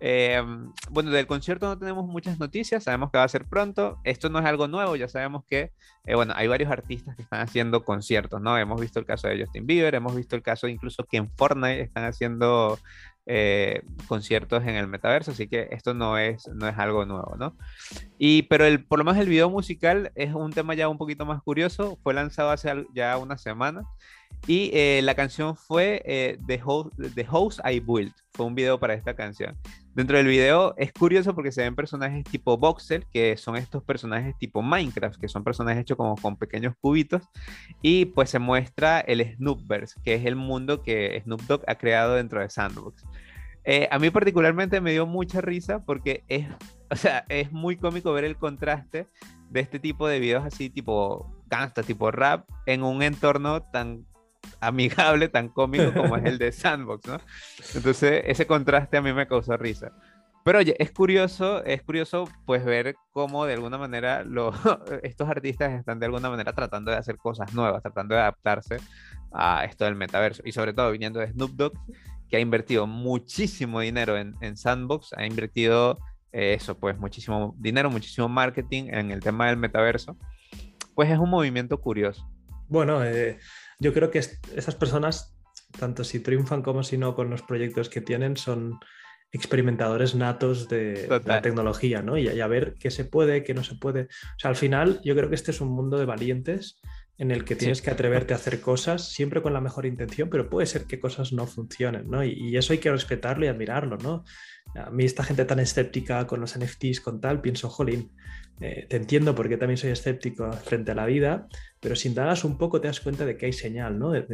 Speaker 2: Em, bueno, del concierto no tenemos muchas noticias, sabemos que va a ser pronto. Esto no es algo nuevo, ya sabemos que, eh, bueno, hay varios artistas que están haciendo conciertos, ¿no? Hemos visto el caso de Justin Bieber, hemos visto el caso incluso que en Fortnite están haciendo eh, conciertos en el metaverso, así que esto no es, no es algo nuevo, ¿no? Y, pero el, por lo menos el video musical es un tema ya un poquito más curioso, fue lanzado hace ya una semana y eh, la canción fue eh, The, House, I Built, fue un video para esta canción. Dentro del video es curioso porque se ven personajes tipo voxel, que son estos personajes tipo Minecraft, que son personajes hechos como con pequeños cubitos, y pues se muestra el Snoopverse, que es el mundo que Snoop Dogg ha creado dentro de Sandbox. Eh, a mí particularmente me dio mucha risa porque es, o sea, es muy cómico ver el contraste de este tipo de videos así tipo gangsta, tipo rap, en un entorno tan amigable, tan cómico como es el de Sandbox, ¿no? Entonces, ese contraste a mí me causó risa. Pero oye, es curioso, es curioso pues ver cómo de alguna manera estos artistas están de alguna manera tratando de hacer cosas nuevas, tratando de adaptarse a esto del metaverso. Y sobre todo viniendo de Snoop Dogg, que ha invertido muchísimo dinero en, Sandbox, ha invertido eh, eso, pues muchísimo dinero, muchísimo marketing en el tema del metaverso. Pues es un movimiento curioso.
Speaker 1: Bueno, eh, yo creo que esas personas, tanto si triunfan como si no con los proyectos que tienen, son experimentadores natos de, la tecnología, ¿no? Y, a ver qué se puede, qué no se puede. O sea, al final yo creo que este es un mundo de valientes en el que tienes que atreverte a hacer cosas siempre con la mejor intención, pero puede ser que cosas no funcionen, ¿no? Y, y, eso hay que respetarlo y admirarlo, ¿no? A mí esta gente tan escéptica con los NFTs, con tal, pienso, jolín, eh, te entiendo porque también soy escéptico frente a la vida, pero si indagas un poco te das cuenta de que hay señal ¿no? de,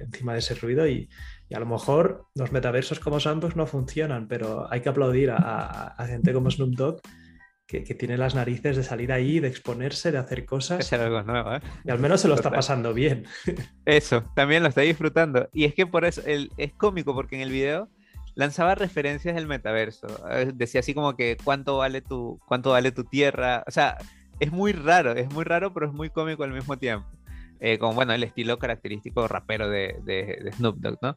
Speaker 1: encima de ese ruido y, a lo mejor los metaversos como Sandbox no funcionan, pero hay que aplaudir a, gente como Snoop Dogg que, tiene las narices de salir ahí, de exponerse, de hacer cosas.
Speaker 2: algo nuevo, ¿eh?
Speaker 1: Y al menos se lo está pasando bien.
Speaker 2: Eso, también lo está disfrutando. Y es que por eso es cómico porque en el video lanzaba referencias del metaverso. Eh, decía así como que cuánto vale tu, cuánto vale tu tierra. O sea, es muy raro, es muy raro, pero es muy cómico al mismo tiempo. Eh, con bueno, el estilo característico rapero de, de, Snoop Dogg, ¿no?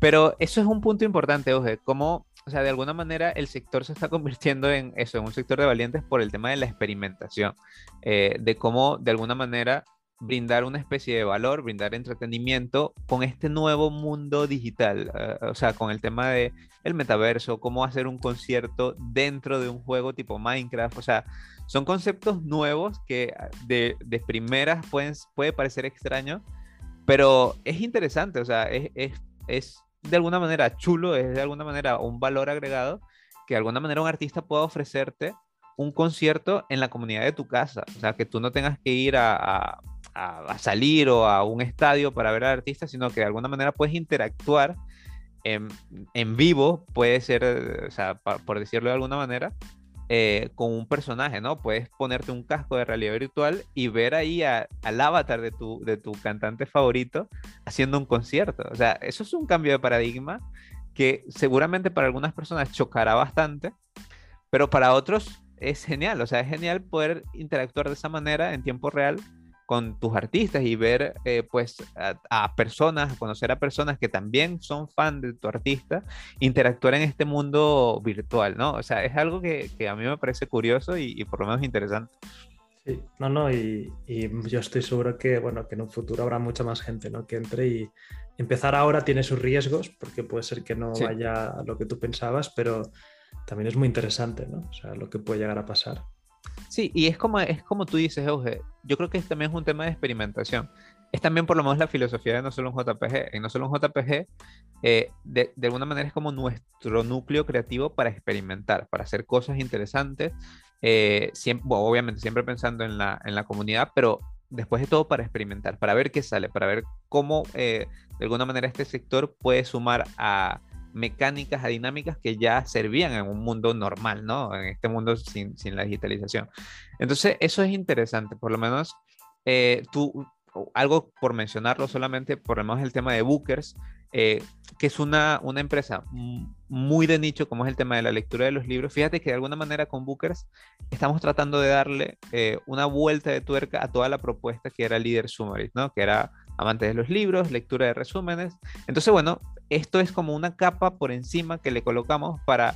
Speaker 2: Pero eso es un punto importante, Oje, cómo, o sea, de alguna manera el sector se está convirtiendo en eso, en un sector de valientes por el tema de la experimentación, eh, de cómo de alguna manera brindar una especie de valor, brindar entretenimiento con este nuevo mundo digital, eh, o sea, con el tema de el metaverso, cómo hacer un concierto dentro de un juego tipo Minecraft, o sea, son conceptos nuevos que ah, de, de primeras pueden, puede parecer extraño, pero es interesante, o sea, es, es, es de alguna manera chulo, es de alguna manera un valor agregado que de alguna manera un artista pueda ofrecerte un concierto en la comunidad de tu casa, o sea, que tú no tengas que ir a a, salir o a un estadio para ver al artista, sino que de alguna manera puedes interactuar en, vivo puede ser, o sea, por decirlo de alguna manera, eh, con un personaje, ¿no? Puedes ponerte un casco de realidad virtual y ver ahí al avatar de tu, de tu cantante favorito haciendo un concierto. O sea, eso es un cambio de paradigma que seguramente para algunas personas chocará bastante, pero para otros es genial. O sea, es genial poder interactuar de esa manera en tiempo real con tus artistas y ver eh, pues a, personas, conocer a personas que también son fan de tu artista, interactuar en este mundo virtual, ¿no? O sea, es algo que, a mí me parece curioso y, por lo menos interesante.
Speaker 1: Sí, no, no, y, yo estoy seguro que, bueno, que en un futuro habrá mucha más gente, ¿no? Que entre y empezar ahora tiene sus riesgos, porque puede ser que no vaya a lo que tú pensabas, pero también es muy interesante, ¿no? O sea, lo que puede llegar a pasar.
Speaker 2: Sí, y es como, es como tú dices, Euge, yo creo que también es un tema de experimentación. Es también por lo menos la filosofía de no solo un JPG. En no solo un JPG, eh, de, de, alguna manera es como nuestro núcleo creativo para experimentar, para hacer cosas interesantes, eh, siempre, obviamente siempre pensando en la, en la comunidad, pero después de todo para experimentar, para ver qué sale, para ver cómo eh, de alguna manera este sector puede sumar a, mecánicas, a dinámicas que ya servían en un mundo normal, ¿no? En este mundo sin, la digitalización. Entonces, eso es interesante, por lo menos eh, tú, algo por mencionarlo solamente, por lo menos el tema de Bookers, eh, que es una, una empresa muy de nicho, como es el tema de la lectura de los libros. Fíjate que de alguna manera con Bookers estamos tratando de darle eh, una vuelta de tuerca a toda la propuesta que era Leader Summaries, ¿no? Que era amantes de los libros, lectura de resúmenes. Entonces, bueno, esto es como una capa por encima que le colocamos para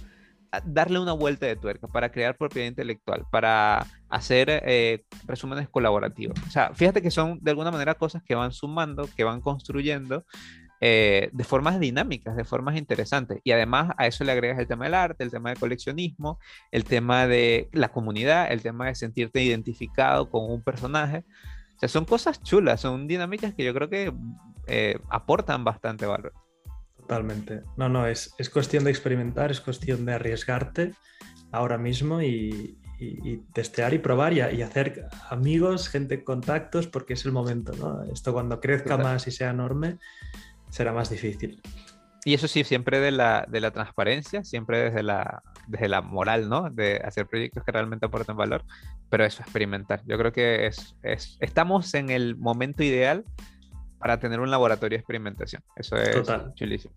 Speaker 2: ah, darle una vuelta de tuerca, para crear propiedad intelectual, para hacer eh, resúmenes colaborativos. O sea, fíjate que son de alguna manera cosas que van sumando, que van construyendo eh, de formas dinámicas, de formas interesantes. Y además a eso le agregas el tema del arte, el tema del coleccionismo, el tema de la comunidad, el tema de sentirte identificado con un personaje. Sea, son cosas chulas, son dinámicas que yo creo que eh, aportan bastante valor.
Speaker 1: Totalmente. No, no, es, es cuestión de experimentar, es cuestión de arriesgarte ahora mismo y, testear y probar y, hacer amigos, gente, contactos, porque es el momento, ¿no? Esto cuando crezca más y sea enorme, será más difícil.
Speaker 2: Y eso sí, siempre de la, de la transparencia, siempre desde la, desde la moral, ¿no? De hacer proyectos que realmente aporten valor, pero eso, experimentar. Yo creo que es, es, estamos en el momento ideal para tener un laboratorio de experimentación. Eso es Total. chulísimo.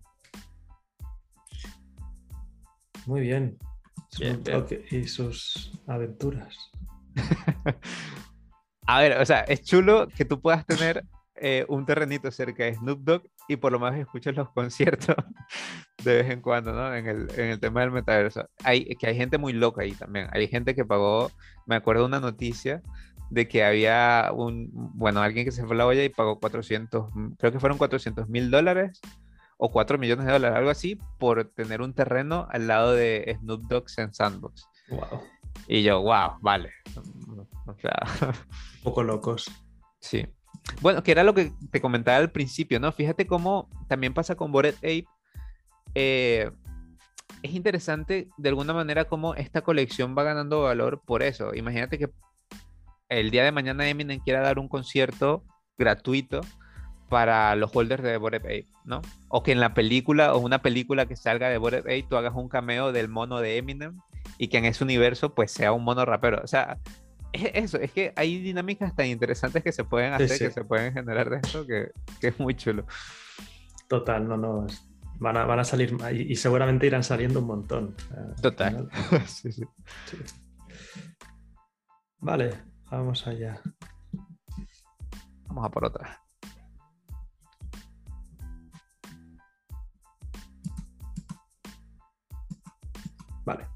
Speaker 1: Muy bien. Y sus aventuras.
Speaker 2: A ver, o sea, es chulo que tú puedas tener eh, un terrenito cerca de Snoop Dogg y por lo menos escuches los conciertos de vez en cuando, ¿no? En el, en el tema del metaverso. Hay, que hay gente muy loca ahí también. Hay gente que pagó, me acuerdo una noticia de que había un, bueno, alguien que se fue a la olla y pagó 400, creo que fueron 400 mil dólares o 4 millones de dólares, algo así, por tener un terreno al lado de Snoop Dogg en Sandbox. Wow. Y yo, wow, vale.
Speaker 1: O sea, un poco locos.
Speaker 2: Sí. Bueno, que era lo que te comentaba al principio, ¿no? Fíjate cómo también pasa con Bored Ape. Eh, es interesante de alguna manera cómo esta colección va ganando valor por eso. Imagínate que el día de mañana Eminem quiera dar un concierto gratuito para los holders de Bored Ape, ¿no? O que en la película o una película que salga de Bored Ape tú hagas un cameo del mono de Eminem y que en ese universo pues sea un mono rapero. O sea, eso, es que hay dinámicas tan interesantes que se pueden hacer, que se pueden generar de esto, que, es muy chulo.
Speaker 1: Total, no, no. Van a, van a salir y, y seguramente irán saliendo un montón.
Speaker 2: Total. sí, sí.
Speaker 1: Vale, Vamos allá.
Speaker 2: Vamos a por otra.
Speaker 1: Vale.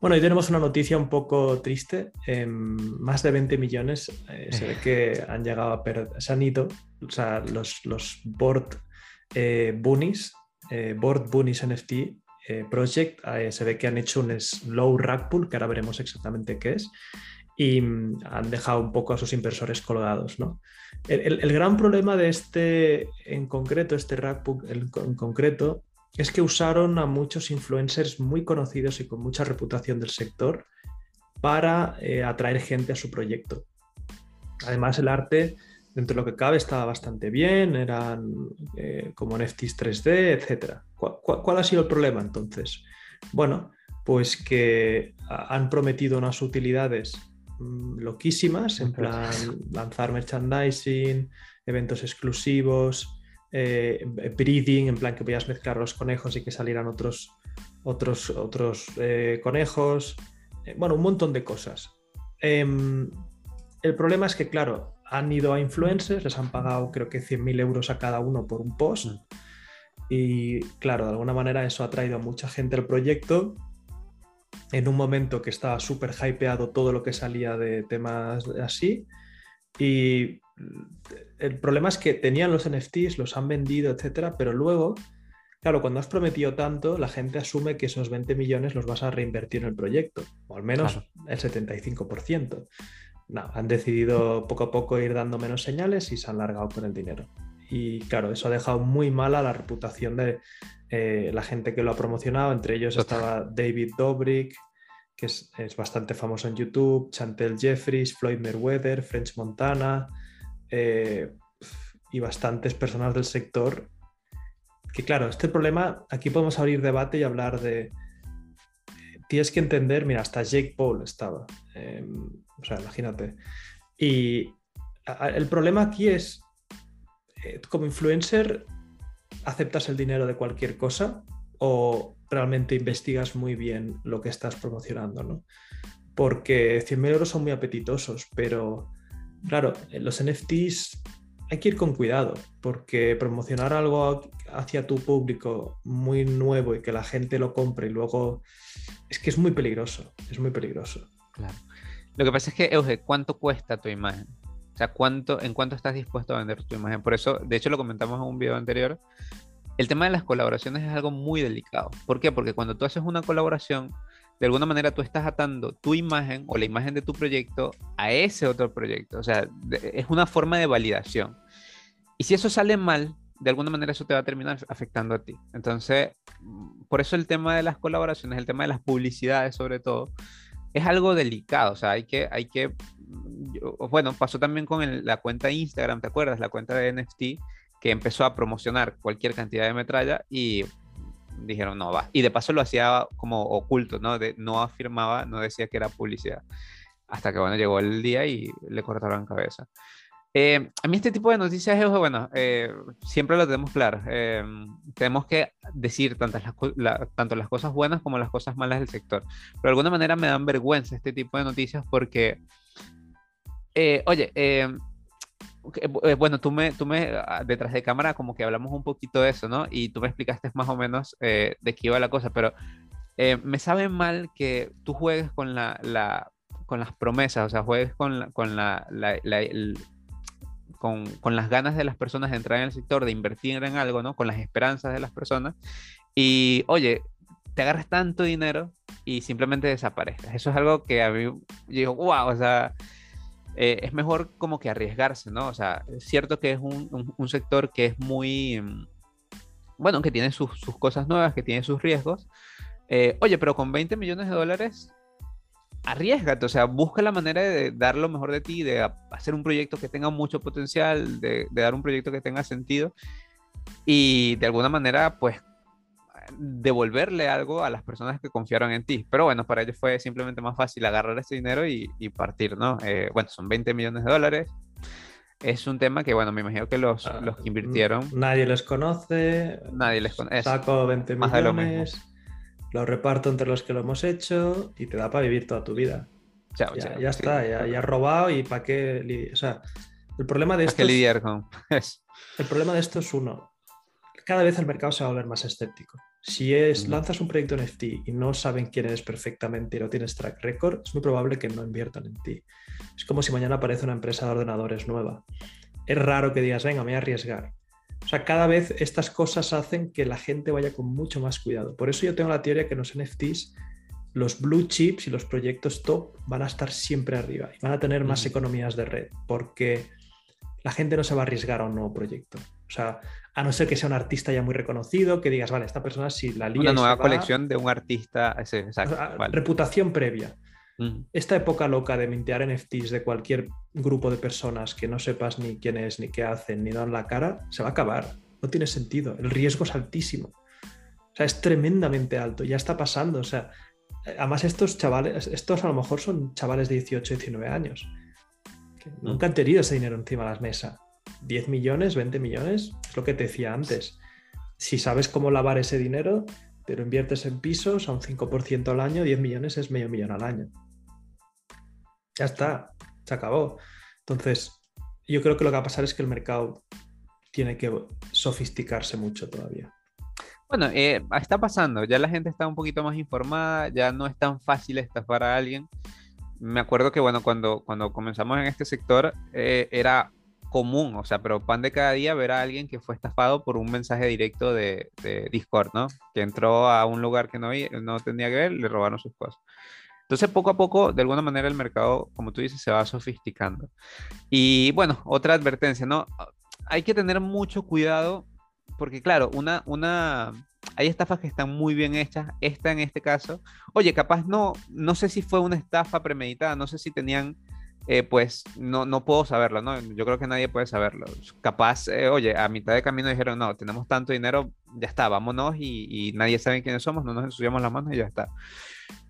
Speaker 1: Bueno, hoy tenemos una noticia un poco triste. más de 20 millones eh, se ve que han llegado a perder, se han ido, o sea, los, los board eh, bunnies, eh, board bunnies NFT project, se ve que han hecho un slow rack pool, que ahora veremos exactamente qué es, y mm, han dejado un poco a sus inversores colgados. ¿no? El, gran problema de este en concreto, este Rackbook en concreto, es que usaron a muchos influencers muy conocidos y con mucha reputación del sector para eh, atraer gente a su proyecto. Además, el arte dentro de lo que cabe estaba bastante bien, eran eh, como NFTs 3D, etc. ¿Cuál, ha sido el problema entonces? Bueno, pues que han prometido unas utilidades mm, loquísimas, en plan lanzar merchandising, eventos exclusivos, eh, breeding, en plan que podías mezclar los conejos y que salieran otros, otros, otros eh, conejos, eh, bueno, un montón de cosas. Em, el problema es que, claro, han ido a influencers, les han pagado creo que 100.000 euros a cada uno por un post. Mm. Y claro, de alguna manera eso ha traído a mucha gente al proyecto en un momento que estaba súper hypeado todo lo que salía de temas así. Y el problema es que tenían los NFTs, los han vendido, etcétera, pero luego, claro, cuando has prometido tanto, la gente asume que esos 20 millones los vas a reinvertir en el proyecto, o al menos el 75%. No, han decidido poco a poco ir dando menos señales y se han largado con el dinero. Y claro, eso ha dejado muy mala la reputación de eh, la gente que lo ha promocionado. Entre ellos estaba David Dobrik, que es, es, bastante famoso en YouTube, Chantel Jeffries, Floyd Merweather, French Montana, eh, y bastantes personas del sector. Que claro, este problema, aquí podemos abrir debate y hablar de... Tienes que entender, mira, hasta Jake Paul estaba. Em, o sea, imagínate. Y el problema aquí es, eh, como influencer, ¿aceptas el dinero de cualquier cosa o realmente investigas muy bien lo que estás promocionando? ¿no? Porque 100.000 euros son muy apetitosos, pero Claro, los NFTs hay que ir con cuidado, porque promocionar algo hacia tu público muy nuevo y que la gente lo compre y luego es que es muy peligroso, es muy peligroso.
Speaker 2: Claro. Lo que pasa es que, Euge, ¿cuánto cuesta tu imagen? O sea, ¿cuánto, ¿en cuánto estás dispuesto a vender tu imagen? Por eso, de hecho, lo comentamos en un video anterior. El tema de las colaboraciones es algo muy delicado. ¿Por qué? Porque cuando tú haces una colaboración, de alguna manera tú estás atando tu imagen o la imagen de tu proyecto a ese otro proyecto. O sea, es una forma de validación. Y si eso sale mal, de alguna manera eso te va a terminar afectando a ti. Entonces, por eso el tema de las colaboraciones, el tema de las publicidades sobre todo, es algo delicado. O sea, hay que, hay que, bueno, pasó también con la cuenta Instagram, ¿te acuerdas? La cuenta de NFT que empezó a promocionar cualquier cantidad de metralla y dijeron, no, va. Y de paso lo hacía como oculto, ¿no? no afirmaba, no decía que era publicidad. Hasta que, bueno, llegó el día y le cortaron cabeza. Eh, a mí este tipo de noticias es, bueno, eh, siempre lo tenemos claro. Eh, tenemos que decir tantas las, tanto las cosas buenas como las cosas malas del sector. Pero de alguna manera me dan vergüenza este tipo de noticias porque, oye, eh, bueno, tú me, tú me, ah, detrás de cámara, como que hablamos un poquito de eso, ¿no? Y tú me explicaste más o menos eh, de qué iba la cosa, pero eh, me sabe mal que tú juegues con, la, la, con las promesas, o sea, juegues con, la, con, la, con, con, las ganas de las personas de entrar en el sector, de invertir en algo, ¿no? Con las esperanzas de las personas. Y, oye, te agarras tanto dinero y simplemente desaparezcas. Eso es algo que a mí, yo digo, wow, o sea eh, es mejor como que arriesgarse, ¿no? O sea, es cierto que es un, un, sector que es muy, mm, bueno, que tiene sus, sus cosas nuevas, que tiene sus riesgos. Eh, oye, pero con 20 millones de dólares, arriesgate, o sea, busca la manera de dar lo mejor de ti, de hacer un proyecto que tenga mucho potencial, de, de dar un proyecto que tenga sentido y de alguna manera, pues devolverle algo a las personas que confiaron en ti. Pero bueno, para ellos fue simplemente más fácil agarrar ese dinero y, partir, ¿no? Eh, bueno, son 20 millones de dólares. Es un tema que, bueno, me imagino que los, ah, los que invirtieron...
Speaker 1: Nadie les conoce.
Speaker 2: Nadie les conoce.
Speaker 1: Saco 20 millones, lo, reparto entre los que lo hemos hecho y te da para vivir toda tu vida. ya, ya está, ya, ya has robado y para qué... O sea, el problema de esto...
Speaker 2: Es... lidiar con...
Speaker 1: el problema de esto es uno. Cada vez el mercado se va a volver más escéptico. Si es, lanzas un proyecto NFT y no saben quién eres perfectamente y no tienes track record, es muy probable que no inviertan en ti. Es como si mañana aparece una empresa de ordenadores nueva. Es raro que digas, venga, me voy a arriesgar. O sea, cada vez estas cosas hacen que la gente vaya con mucho más cuidado. Por eso yo tengo la teoría que en los NFTs, los blue chips y los proyectos top van a estar siempre arriba y van a tener más economías de red, porque la gente no se va a arriesgar a un nuevo proyecto. O sea, a no ser que sea un artista ya muy reconocido, que digas, vale, esta persona si la lía.
Speaker 2: Una nueva colección de un artista,
Speaker 1: Reputación previa. Esta época loca de mintear NFTs de cualquier grupo de personas que no sepas ni quién es, ni qué hacen, ni dan la cara, se va a acabar. No tiene sentido. El riesgo es altísimo. O sea, es tremendamente alto. Ya está pasando. O sea, además estos chavales, estos a lo mejor son chavales de 18, 19 años. Que mm. nunca han tenido ese dinero encima de la mesa. 10 millones, 20 millones, es lo que te decía antes. Si sabes cómo lavar ese dinero, te lo inviertes en pisos a un 5% al año, 10 millones es medio millón al año. Ya está, se acabó. Entonces, yo creo que lo que va a pasar es que el mercado tiene que sofisticarse mucho todavía.
Speaker 2: Bueno, eh, está pasando, ya la gente está un poquito más informada, ya no es tan fácil estafar a alguien. Me acuerdo que, bueno, cuando, cuando comenzamos en este sector eh, era común, o sea, pero pan de cada día ver a alguien que fue estafado por un mensaje directo de, Discord, ¿no? Que entró a un lugar que no, no tenía que ver, le robaron sus cosas. Entonces, poco a poco, de alguna manera, el mercado, como tú dices, se va sofisticando. Y bueno, otra advertencia, ¿no? Hay que tener mucho cuidado porque, claro, una, una, hay estafas que están muy bien hechas. Esta en este caso, oye, capaz no, no sé si fue una estafa premeditada, no sé si tenían eh, pues no, no puedo saberlo, ¿no? Yo creo que nadie puede saberlo. Capaz, eh, oye, a mitad de camino dijeron, no, tenemos tanto dinero, ya está, vámonos y, nadie sabe quiénes somos, no nos ensuciamos las manos y ya está.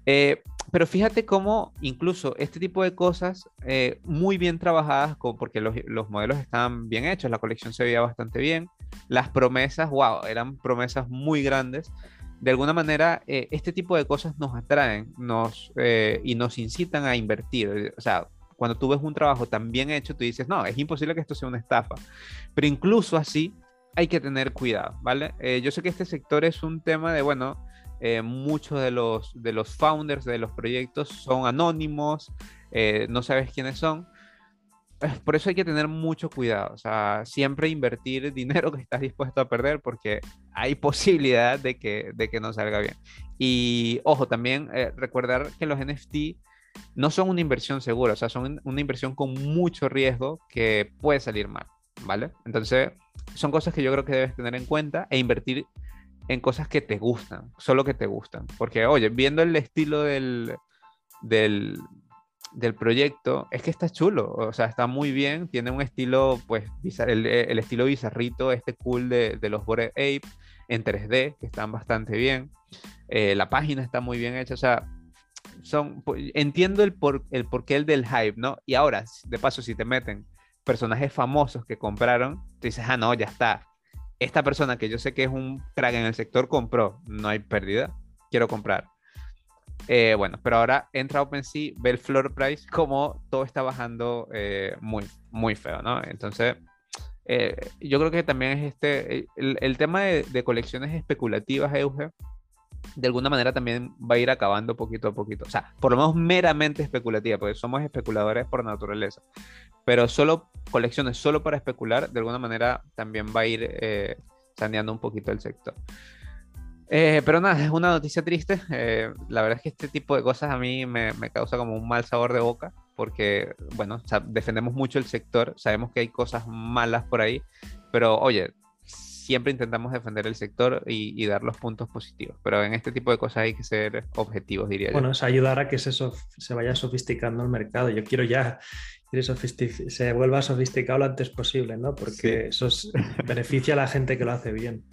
Speaker 2: Eh, pero fíjate cómo incluso este tipo de cosas, muy bien trabajadas, porque los, los, modelos estaban bien hechos, la colección se veía bastante bien, las promesas, wow, eran promesas muy grandes. De alguna manera, este tipo de cosas nos atraen nos, y nos incitan a invertir. O sea, cuando tú ves un trabajo tan bien hecho, tú dices, no, es imposible que esto sea una estafa. Pero incluso así hay que tener cuidado, ¿vale? Eh, yo sé que este sector es un tema de, bueno, eh, muchos de los, de los founders de los proyectos son anónimos, eh, no sabes quiénes son. Por eso hay que tener mucho cuidado, o sea, siempre invertir dinero que estás dispuesto a perder porque hay posibilidad de que, de que no salga bien. Y ojo, también recordar que los NFT no son una inversión segura, o sea, son una inversión con mucho riesgo que puede salir mal, ¿vale? Entonces, son cosas que yo creo que debes tener en cuenta e invertir en cosas que te gustan, solo que te gustan. Porque, oye, viendo el estilo del, del, proyecto, es que está chulo, o sea, está muy bien, tiene un estilo, pues, el, el estilo bizarrito, este cool de, de los Bored Ape en 3D, que están bastante bien. Eh, la página está muy bien hecha, o sea, son, entiendo el, por, el porqué el del hype, ¿no? Y ahora, de paso, si te meten personajes famosos que compraron, tú dices, ah, no, ya está. Esta persona que yo sé que es un crack en el sector compró, no hay pérdida, quiero comprar. Eh, bueno, pero ahora entra OpenSea, ve el floor price, como todo está bajando eh, muy, muy feo, ¿no? Entonces, eh, yo creo que también es este, el, tema de, de, colecciones especulativas, Euge, de alguna manera también va a ir acabando poquito a poquito. O sea, por lo menos meramente especulativa, porque somos especuladores por naturaleza. Pero solo colecciones solo para especular, de alguna manera también va a ir eh, saneando un poquito el sector. Eh, pero nada, es una noticia triste. Eh, la verdad es que este tipo de cosas a mí me, me causa como un mal sabor de boca, porque, bueno, defendemos mucho el sector, sabemos que hay cosas malas por ahí, pero oye, siempre intentamos defender el sector y, dar los puntos positivos, pero en este tipo de cosas hay que ser objetivos, diría
Speaker 1: yo. Bueno, es ayudar a que se, se vaya sofisticando el mercado. Yo quiero ya que se vuelva sofisticado lo antes posible, ¿no? Porque eso beneficia a la gente que lo hace bien.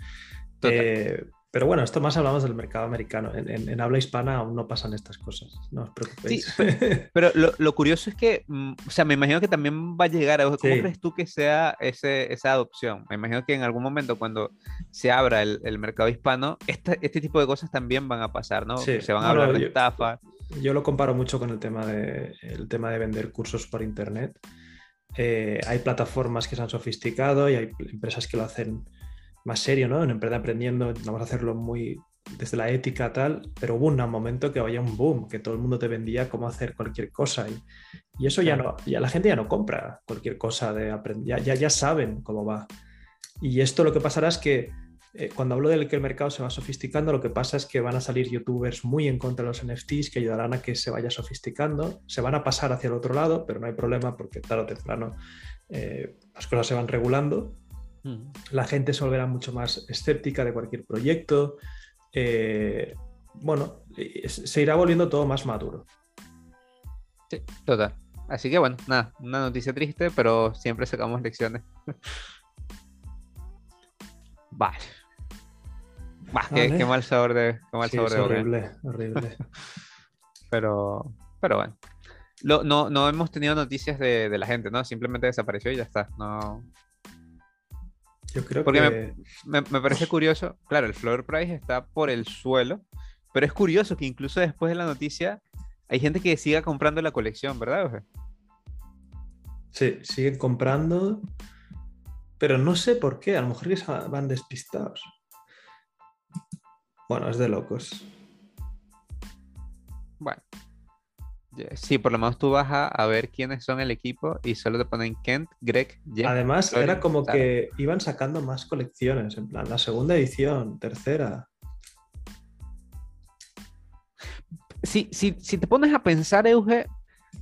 Speaker 1: Eh, pero bueno, esto más hablamos del mercado americano. En, habla hispana aún no pasan estas cosas. No os preocupéis.
Speaker 2: pero, lo, curioso es que, mm, o sea, me imagino que también va a llegar. ¿Cómo crees tú que sea ese, esa adopción? Me imagino que en algún momento, cuando se abra el, mercado hispano, este, este, tipo de cosas también van a pasar, ¿no? Se van a hablar de estafa.
Speaker 1: Yo lo comparo mucho con el tema de, el tema de vender cursos por internet. Eh, hay plataformas que se han sofisticado y hay empresas que lo hacen más serio, ¿no? En Emprende Aprendiendo vamos a hacerlo muy desde la ética tal, pero hubo un momento que vaya un boom, que todo el mundo te vendía cómo hacer cualquier cosa y, y eso ya no, ya la gente ya no compra cualquier cosa de aprender, ya, ya, saben cómo va. Y esto lo que pasará es que eh, cuando hablo de que el mercado se va sofisticando, lo que pasa es que van a salir youtubers muy en contra de los NFTs que ayudarán a que se vaya sofisticando, se van a pasar hacia el otro lado, pero no hay problema porque tarde o temprano eh, las cosas se van regulando la gente se volverá mucho más escéptica de cualquier proyecto. Eh, bueno, se irá volviendo todo más maduro.
Speaker 2: Sí, total. Así que bueno, nada, una noticia triste, pero siempre sacamos lecciones. vale. qué, mal sabor de, qué mal sabor de
Speaker 1: horrible, horrible.
Speaker 2: pero, pero bueno. no, no hemos tenido noticias de, de, la gente, ¿no? Simplemente desapareció y ya está. No,
Speaker 1: yo creo
Speaker 2: Porque
Speaker 1: que...
Speaker 2: me, me, parece curioso, claro, el floor price está por el suelo, pero es curioso que incluso después de la noticia hay gente que siga comprando la colección, ¿verdad,
Speaker 1: Sí, siguen comprando, pero no sé por qué, a lo mejor van despistados. Bueno, es de locos.
Speaker 2: Bueno, Sí, por lo menos tú vas a, ver quiénes son el equipo y solo te ponen Kent, Greg, Jeff.
Speaker 1: Además, era como que iban sacando más colecciones, en plan, la segunda edición, tercera.
Speaker 2: Sí, sí, si te pones a pensar, Euge,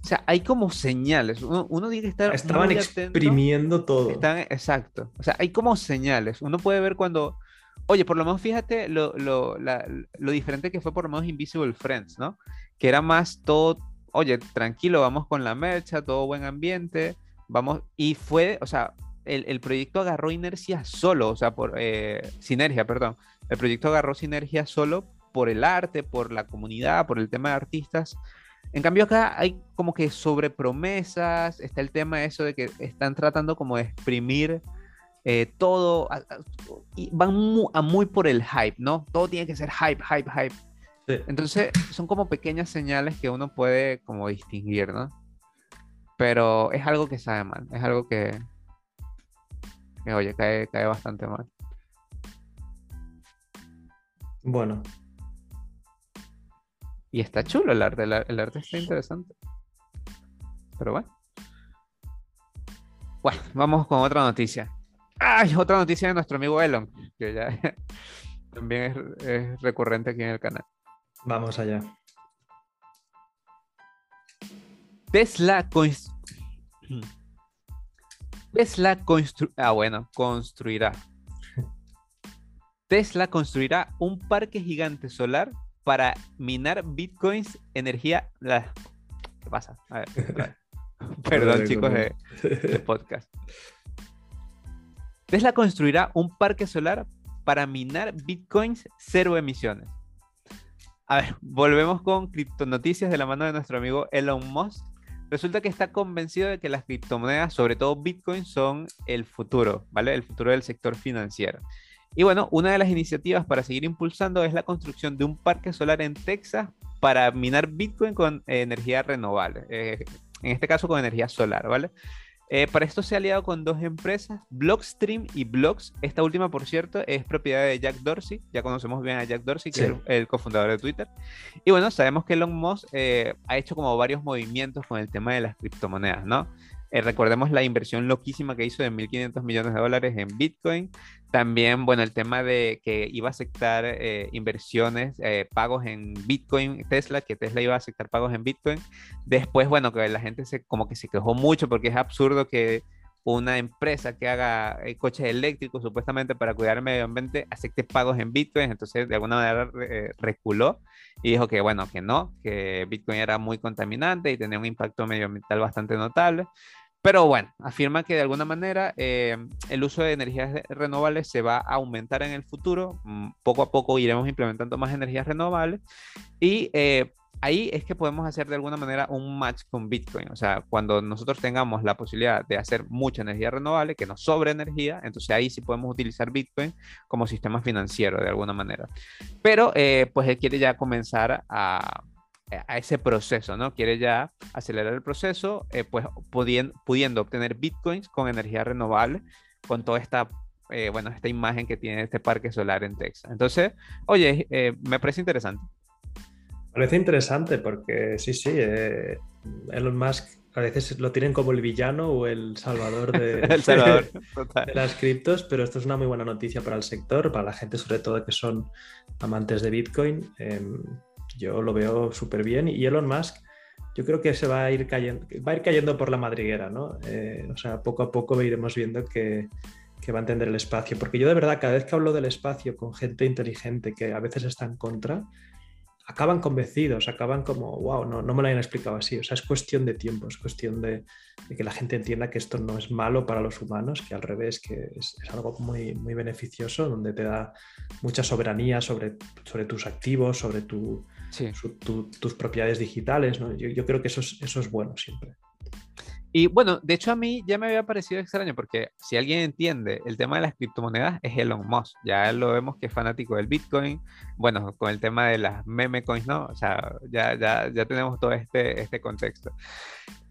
Speaker 2: o sea, hay como señales. Uno, uno tiene que estar.
Speaker 1: Estaban exprimiendo todo.
Speaker 2: Están, exacto. O sea, hay como señales. Uno puede ver cuando. Oye, por lo menos fíjate lo, lo, lo diferente que fue por lo menos Invisible Friends, ¿no? Que era más todo oye, tranquilo, vamos con la mercha, todo buen ambiente, vamos, y fue, o sea, el, proyecto agarró inercia solo, o sea, por eh, sinergia, perdón, el proyecto agarró sinergia solo por el arte, por la comunidad, por el tema de artistas. En cambio acá hay como que sobre promesas, está el tema eso de que están tratando como de exprimir eh, todo, y van a muy por el hype, ¿no? Todo tiene que ser hype, hype, hype. Entonces, son como pequeñas señales que uno puede como distinguir, ¿no? Pero es algo que sabe mal, es algo que, que oye, cae, cae bastante mal.
Speaker 1: Bueno.
Speaker 2: Y está chulo el arte, el, arte está interesante. Pero bueno. Bueno, vamos con otra noticia. ¡Ay! Otra noticia de nuestro amigo Elon, que ya también es recurrente aquí en el canal.
Speaker 1: Vamos allá.
Speaker 2: Tesla Tesla ah, bueno, construirá. Tesla construirá un parque gigante solar para minar bitcoins, energía. ¿Qué pasa? A ver. Perdón, chicos de podcast. Tesla construirá un parque solar para minar bitcoins cero emisiones. A ver, volvemos con criptonoticias de la mano de nuestro amigo Elon Musk. Resulta que está convencido de que las criptomonedas, sobre todo Bitcoin, son el futuro, ¿vale? El futuro del sector financiero. Y bueno, una de las iniciativas para seguir impulsando es la construcción de un parque solar en Texas para minar Bitcoin con energía renovable, eh, en este caso con energía solar, ¿vale? Eh, para esto se ha aliado con dos empresas, Blockstream y Blocks. Esta última, por cierto, es propiedad de Jack Dorsey. Ya conocemos bien a Jack Dorsey, que es el, cofundador de Twitter. Y bueno, sabemos que Elon Musk eh, ha hecho como varios movimientos con el tema de las criptomonedas, ¿no? Eh, recordemos la inversión loquísima que hizo de 1.500 millones de dólares en Bitcoin. También, bueno, el tema de que iba a aceptar eh, inversiones, eh, pagos en Bitcoin, Tesla, que Tesla iba a aceptar pagos en Bitcoin. Después, bueno, que la gente se, como que se quejó mucho porque es absurdo que una empresa que haga coches eléctricos supuestamente para cuidar el medio ambiente acepte pagos en Bitcoin, entonces de alguna manera reculó y dijo que bueno, que no, que Bitcoin era muy contaminante y tenía un impacto medioambiental bastante notable. Pero bueno, afirma que de alguna manera eh, el uso de energías renovables se va a aumentar en el futuro. Mm, poco a poco iremos implementando más energías renovables y eh, ahí es que podemos hacer de alguna manera un match con Bitcoin. O sea, cuando nosotros tengamos la posibilidad de hacer mucha energía renovable, que nos sobre energía, entonces ahí sí podemos utilizar Bitcoin como sistema financiero de alguna manera. Pero eh, pues él quiere ya comenzar a a ese proceso, ¿no? Quiere ya acelerar el proceso, eh, pues pudiendo, pudiendo, obtener bitcoins con energía renovable, con toda esta, eh, bueno, esta imagen que tiene este parque solar en Texas. Entonces, oye, eh, me parece interesante.
Speaker 1: Parece interesante porque sí, sí, Elon Musk a veces lo tienen como el villano o el salvador de, de, las criptos, pero esto es una muy buena noticia para el sector, para la gente sobre todo que son amantes de Bitcoin. Yo lo veo súper bien y Elon Musk yo creo que se va a ir cayendo, va a ir cayendo por la madriguera, ¿no? Eh, o sea, poco a poco iremos viendo que, va a entender el espacio, porque yo de verdad cada vez que hablo del espacio con gente inteligente que a veces está en contra, acaban convencidos, acaban como, wow, no, no me lo hayan explicado así. O sea, es cuestión de tiempo, es cuestión de, que la gente entienda que esto no es malo para los humanos, que al revés, que es, algo muy, muy beneficioso, donde te da mucha soberanía sobre, sobre tus activos, sobre tu, tus propiedades digitales. ¿no? Yo, yo, creo que eso es, eso es bueno siempre.
Speaker 2: Y bueno, de hecho a mí ya me había parecido extraño porque si alguien entiende el tema de las criptomonedas es Elon Musk. Ya lo vemos que es fanático del Bitcoin. Bueno, con el tema de las meme coins, ¿no? O sea, ya, ya, ya tenemos todo este, este contexto.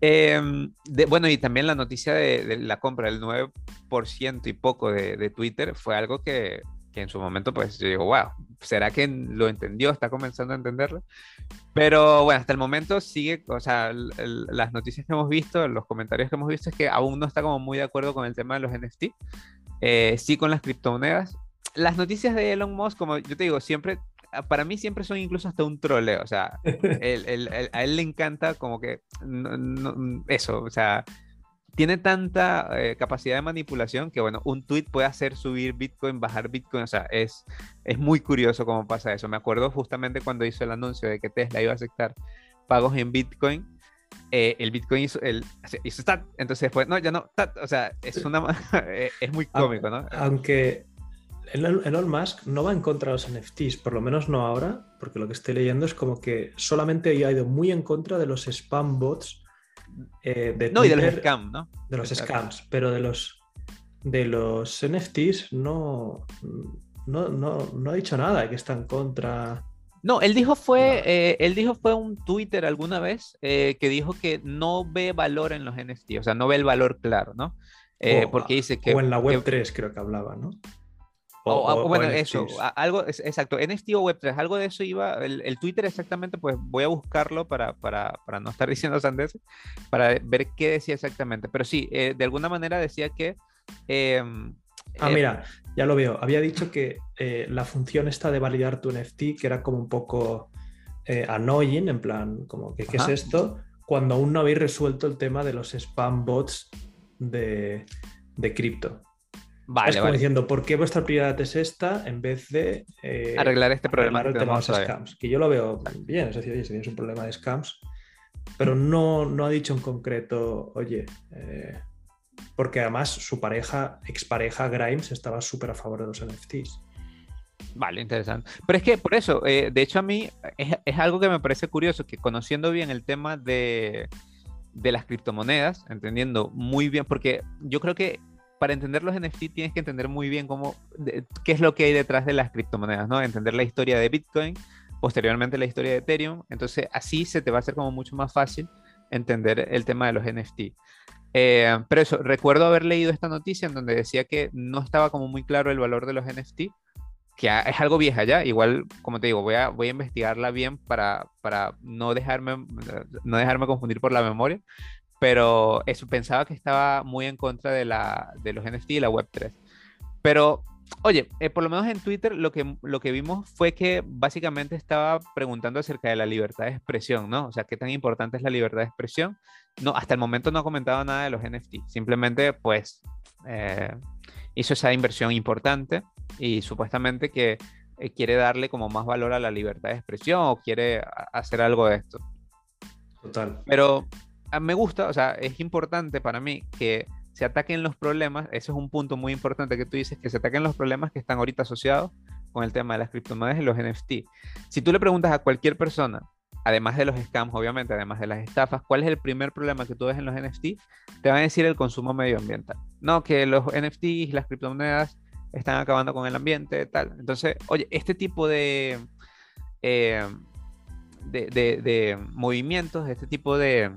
Speaker 2: Em, de, bueno, y también la noticia de, la compra del 9% y poco de, de Twitter fue algo que que en su momento pues yo digo, wow, ¿será que lo entendió? ¿Está comenzando a entenderlo? Pero bueno, hasta el momento sigue, o sea, las noticias que hemos visto, los comentarios que hemos visto es que aún no está como muy de acuerdo con el tema de los NFT, eh, sí con las criptomonedas. Las noticias de Elon Musk, como yo te digo, siempre, para mí siempre son incluso hasta un troleo, o sea, a él le encanta como que, eso, o sea, tiene tanta eh, capacidad de manipulación que, bueno, un tweet puede hacer subir Bitcoin, bajar Bitcoin, o sea, es, es muy curioso cómo pasa eso. Me acuerdo justamente cuando hizo el anuncio de que Tesla iba a aceptar pagos en Bitcoin, eh, el Bitcoin hizo, el, hizo stat, entonces después, no, ya no, o sea, es, una, eh, es muy cómico, ¿no?
Speaker 1: Aunque Elon Musk no va en contra de los NFTs, por lo menos no ahora, porque lo que estoy leyendo es como que solamente ha ido muy en contra de los spam bots
Speaker 2: eh, de no, y de los scams, ¿no?
Speaker 1: De los scams, pero de los, de los NFTs no, no, no, no ha dicho nada que está en contra.
Speaker 2: No, él dijo fue, eh, él dijo fue un Twitter alguna vez eh, que dijo que no ve valor en los NFTs, o sea, no ve el valor claro, ¿no? porque dice que...
Speaker 1: O en la web 3 creo que hablaba, ¿no?
Speaker 2: O, bueno, eso, algo, exacto, NFT o Web3, algo de eso iba, el, Twitter exactamente, pues voy a buscarlo para, para, para no estar diciendo sandeces, para ver qué decía exactamente. Pero sí, eh, de alguna manera decía que... Em,
Speaker 1: ah, eh, mira, ya lo veo. Había dicho que eh, la función esta de validar tu NFT, que era como un poco annoying, en plan, como que qué es esto, cuando aún no habéis resuelto el tema de los spam bots de, de cripto. Vale, es como diciendo, ¿por qué vuestra prioridad es esta en vez de
Speaker 2: eh, arreglar este problema
Speaker 1: de los scams? Que yo lo veo bien, es decir, si tienes un problema de scams, pero no, no ha dicho en concreto, oye, eh, porque además su pareja, expareja Grimes, estaba súper a favor de los NFTs.
Speaker 2: Vale, interesante. Pero es que por eso, eh, de hecho a mí es, es, algo que me parece curioso, que conociendo bien el tema de, de las criptomonedas, entendiendo muy bien, porque yo creo que para entender los NFT tienes que entender muy bien cómo, qué es lo que hay detrás de las criptomonedas, ¿no? Entender la historia de Bitcoin, posteriormente la historia de Ethereum, entonces así se te va a hacer como mucho más fácil entender el tema de los NFT. Eh, pero eso, recuerdo haber leído esta noticia en donde decía que no estaba como muy claro el valor de los NFT, que es algo vieja ya, igual, como te digo, voy a, voy a investigarla bien para, para no, dejarme, no dejarme confundir por la memoria, pero eso pensaba que estaba muy en contra de, la, de los NFT y la Web3. Pero, oye, eh, por lo menos en Twitter lo que, lo que vimos fue que básicamente estaba preguntando acerca de la libertad de expresión, ¿no? O sea, ¿qué tan importante es la libertad de expresión? No, hasta el momento no ha comentado nada de los NFT, simplemente pues eh, hizo esa inversión importante y supuestamente que eh, quiere darle como más valor a la libertad de expresión o quiere hacer algo de esto.
Speaker 1: Total.
Speaker 2: Pero me gusta, o sea, es importante para mí que se ataquen los problemas, ese es un punto muy importante que tú dices, que se ataquen los problemas que están ahorita asociados con el tema de las criptomonedas y los NFT. Si tú le preguntas a cualquier persona, además de los scams, obviamente, además de las estafas, ¿cuál es el primer problema que tú ves en los NFT? Te van a decir el consumo medioambiental. No, que los NFT y las criptomonedas están acabando con el ambiente, tal. Entonces, oye, este tipo de, eh, de, de movimientos, este tipo de,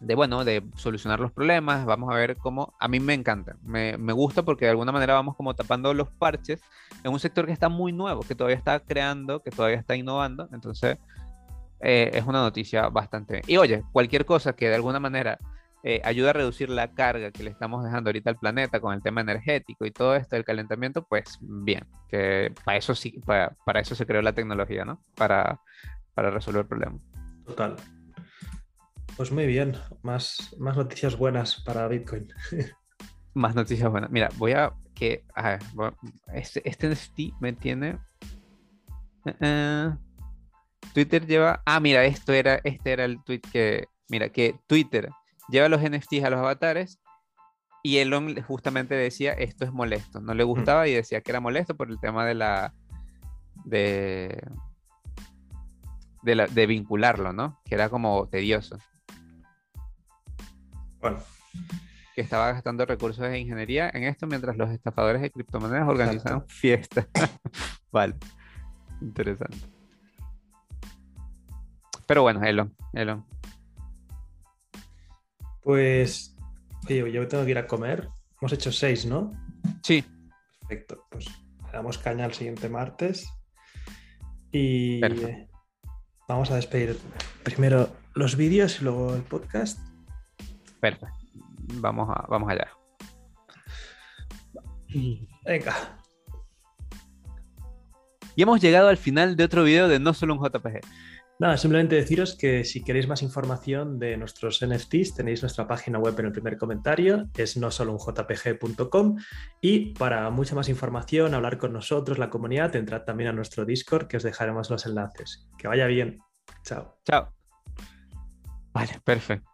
Speaker 2: de, bueno, de solucionar los problemas, vamos a ver cómo, a mí me encanta, me, gusta porque de alguna manera vamos como tapando los parches en un sector que está muy nuevo, que todavía está creando, que todavía está innovando, entonces eh, es una noticia bastante... Y oye, cualquier cosa que de alguna manera eh, ayude a reducir la carga que le estamos dejando ahorita al planeta con el tema energético y todo esto del calentamiento, pues bien, que para eso sí, para, para eso se creó la tecnología, ¿no? Para, para resolver problemas.
Speaker 1: Total. Pues muy bien, más, más noticias buenas para Bitcoin.
Speaker 2: más noticias buenas. Mira, voy a que a ver, este, este NFT me tiene. Eh, eh, Twitter lleva. Ah, mira, esto era, este era el tweet que. Mira, que Twitter lleva los NFTs a los avatares y Elon justamente decía esto es molesto. No le mm. gustaba y decía que era molesto por el tema de la. de. de, la, de vincularlo, ¿no? Que era como tedioso.
Speaker 1: Bueno.
Speaker 2: Que estaba gastando recursos de ingeniería en esto mientras los estafadores de criptomonedas organizaban fiestas. vale. Interesante. Pero bueno, Elon, Elon.
Speaker 1: Pues, oye, yo tengo que ir a comer. Hemos hecho seis, ¿no?
Speaker 2: Sí.
Speaker 1: Perfecto. Pues le damos caña el siguiente martes. Y vamos a despedir primero los vídeos y luego el podcast.
Speaker 2: Perfecto. Vamos, a, vamos allá.
Speaker 1: Venga.
Speaker 2: Y hemos llegado al final de otro video de No Solo un JPG.
Speaker 1: Nada, simplemente deciros que si queréis más información de nuestros NFTs, tenéis nuestra página web en el primer comentario, es no solo un jpg.com y para mucha más información, hablar con nosotros, la comunidad, entrad también a nuestro Discord que os dejaremos los enlaces. Que vaya bien. Chao.
Speaker 2: Chao. Vale, perfecto.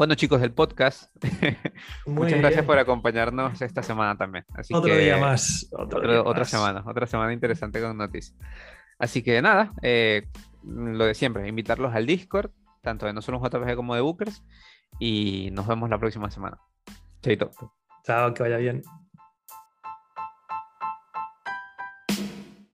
Speaker 2: Bueno, chicos del podcast, muchas gracias por acompañarnos esta semana también. Así
Speaker 1: otro día más.
Speaker 2: otra semana, otra semana interesante con noticias. Así que nada, eh, lo de siempre, invitarlos al Discord, tanto de nosotros JPG como de Bookers, y nos vemos la próxima semana. Chaito.
Speaker 1: Chao, que vaya bien.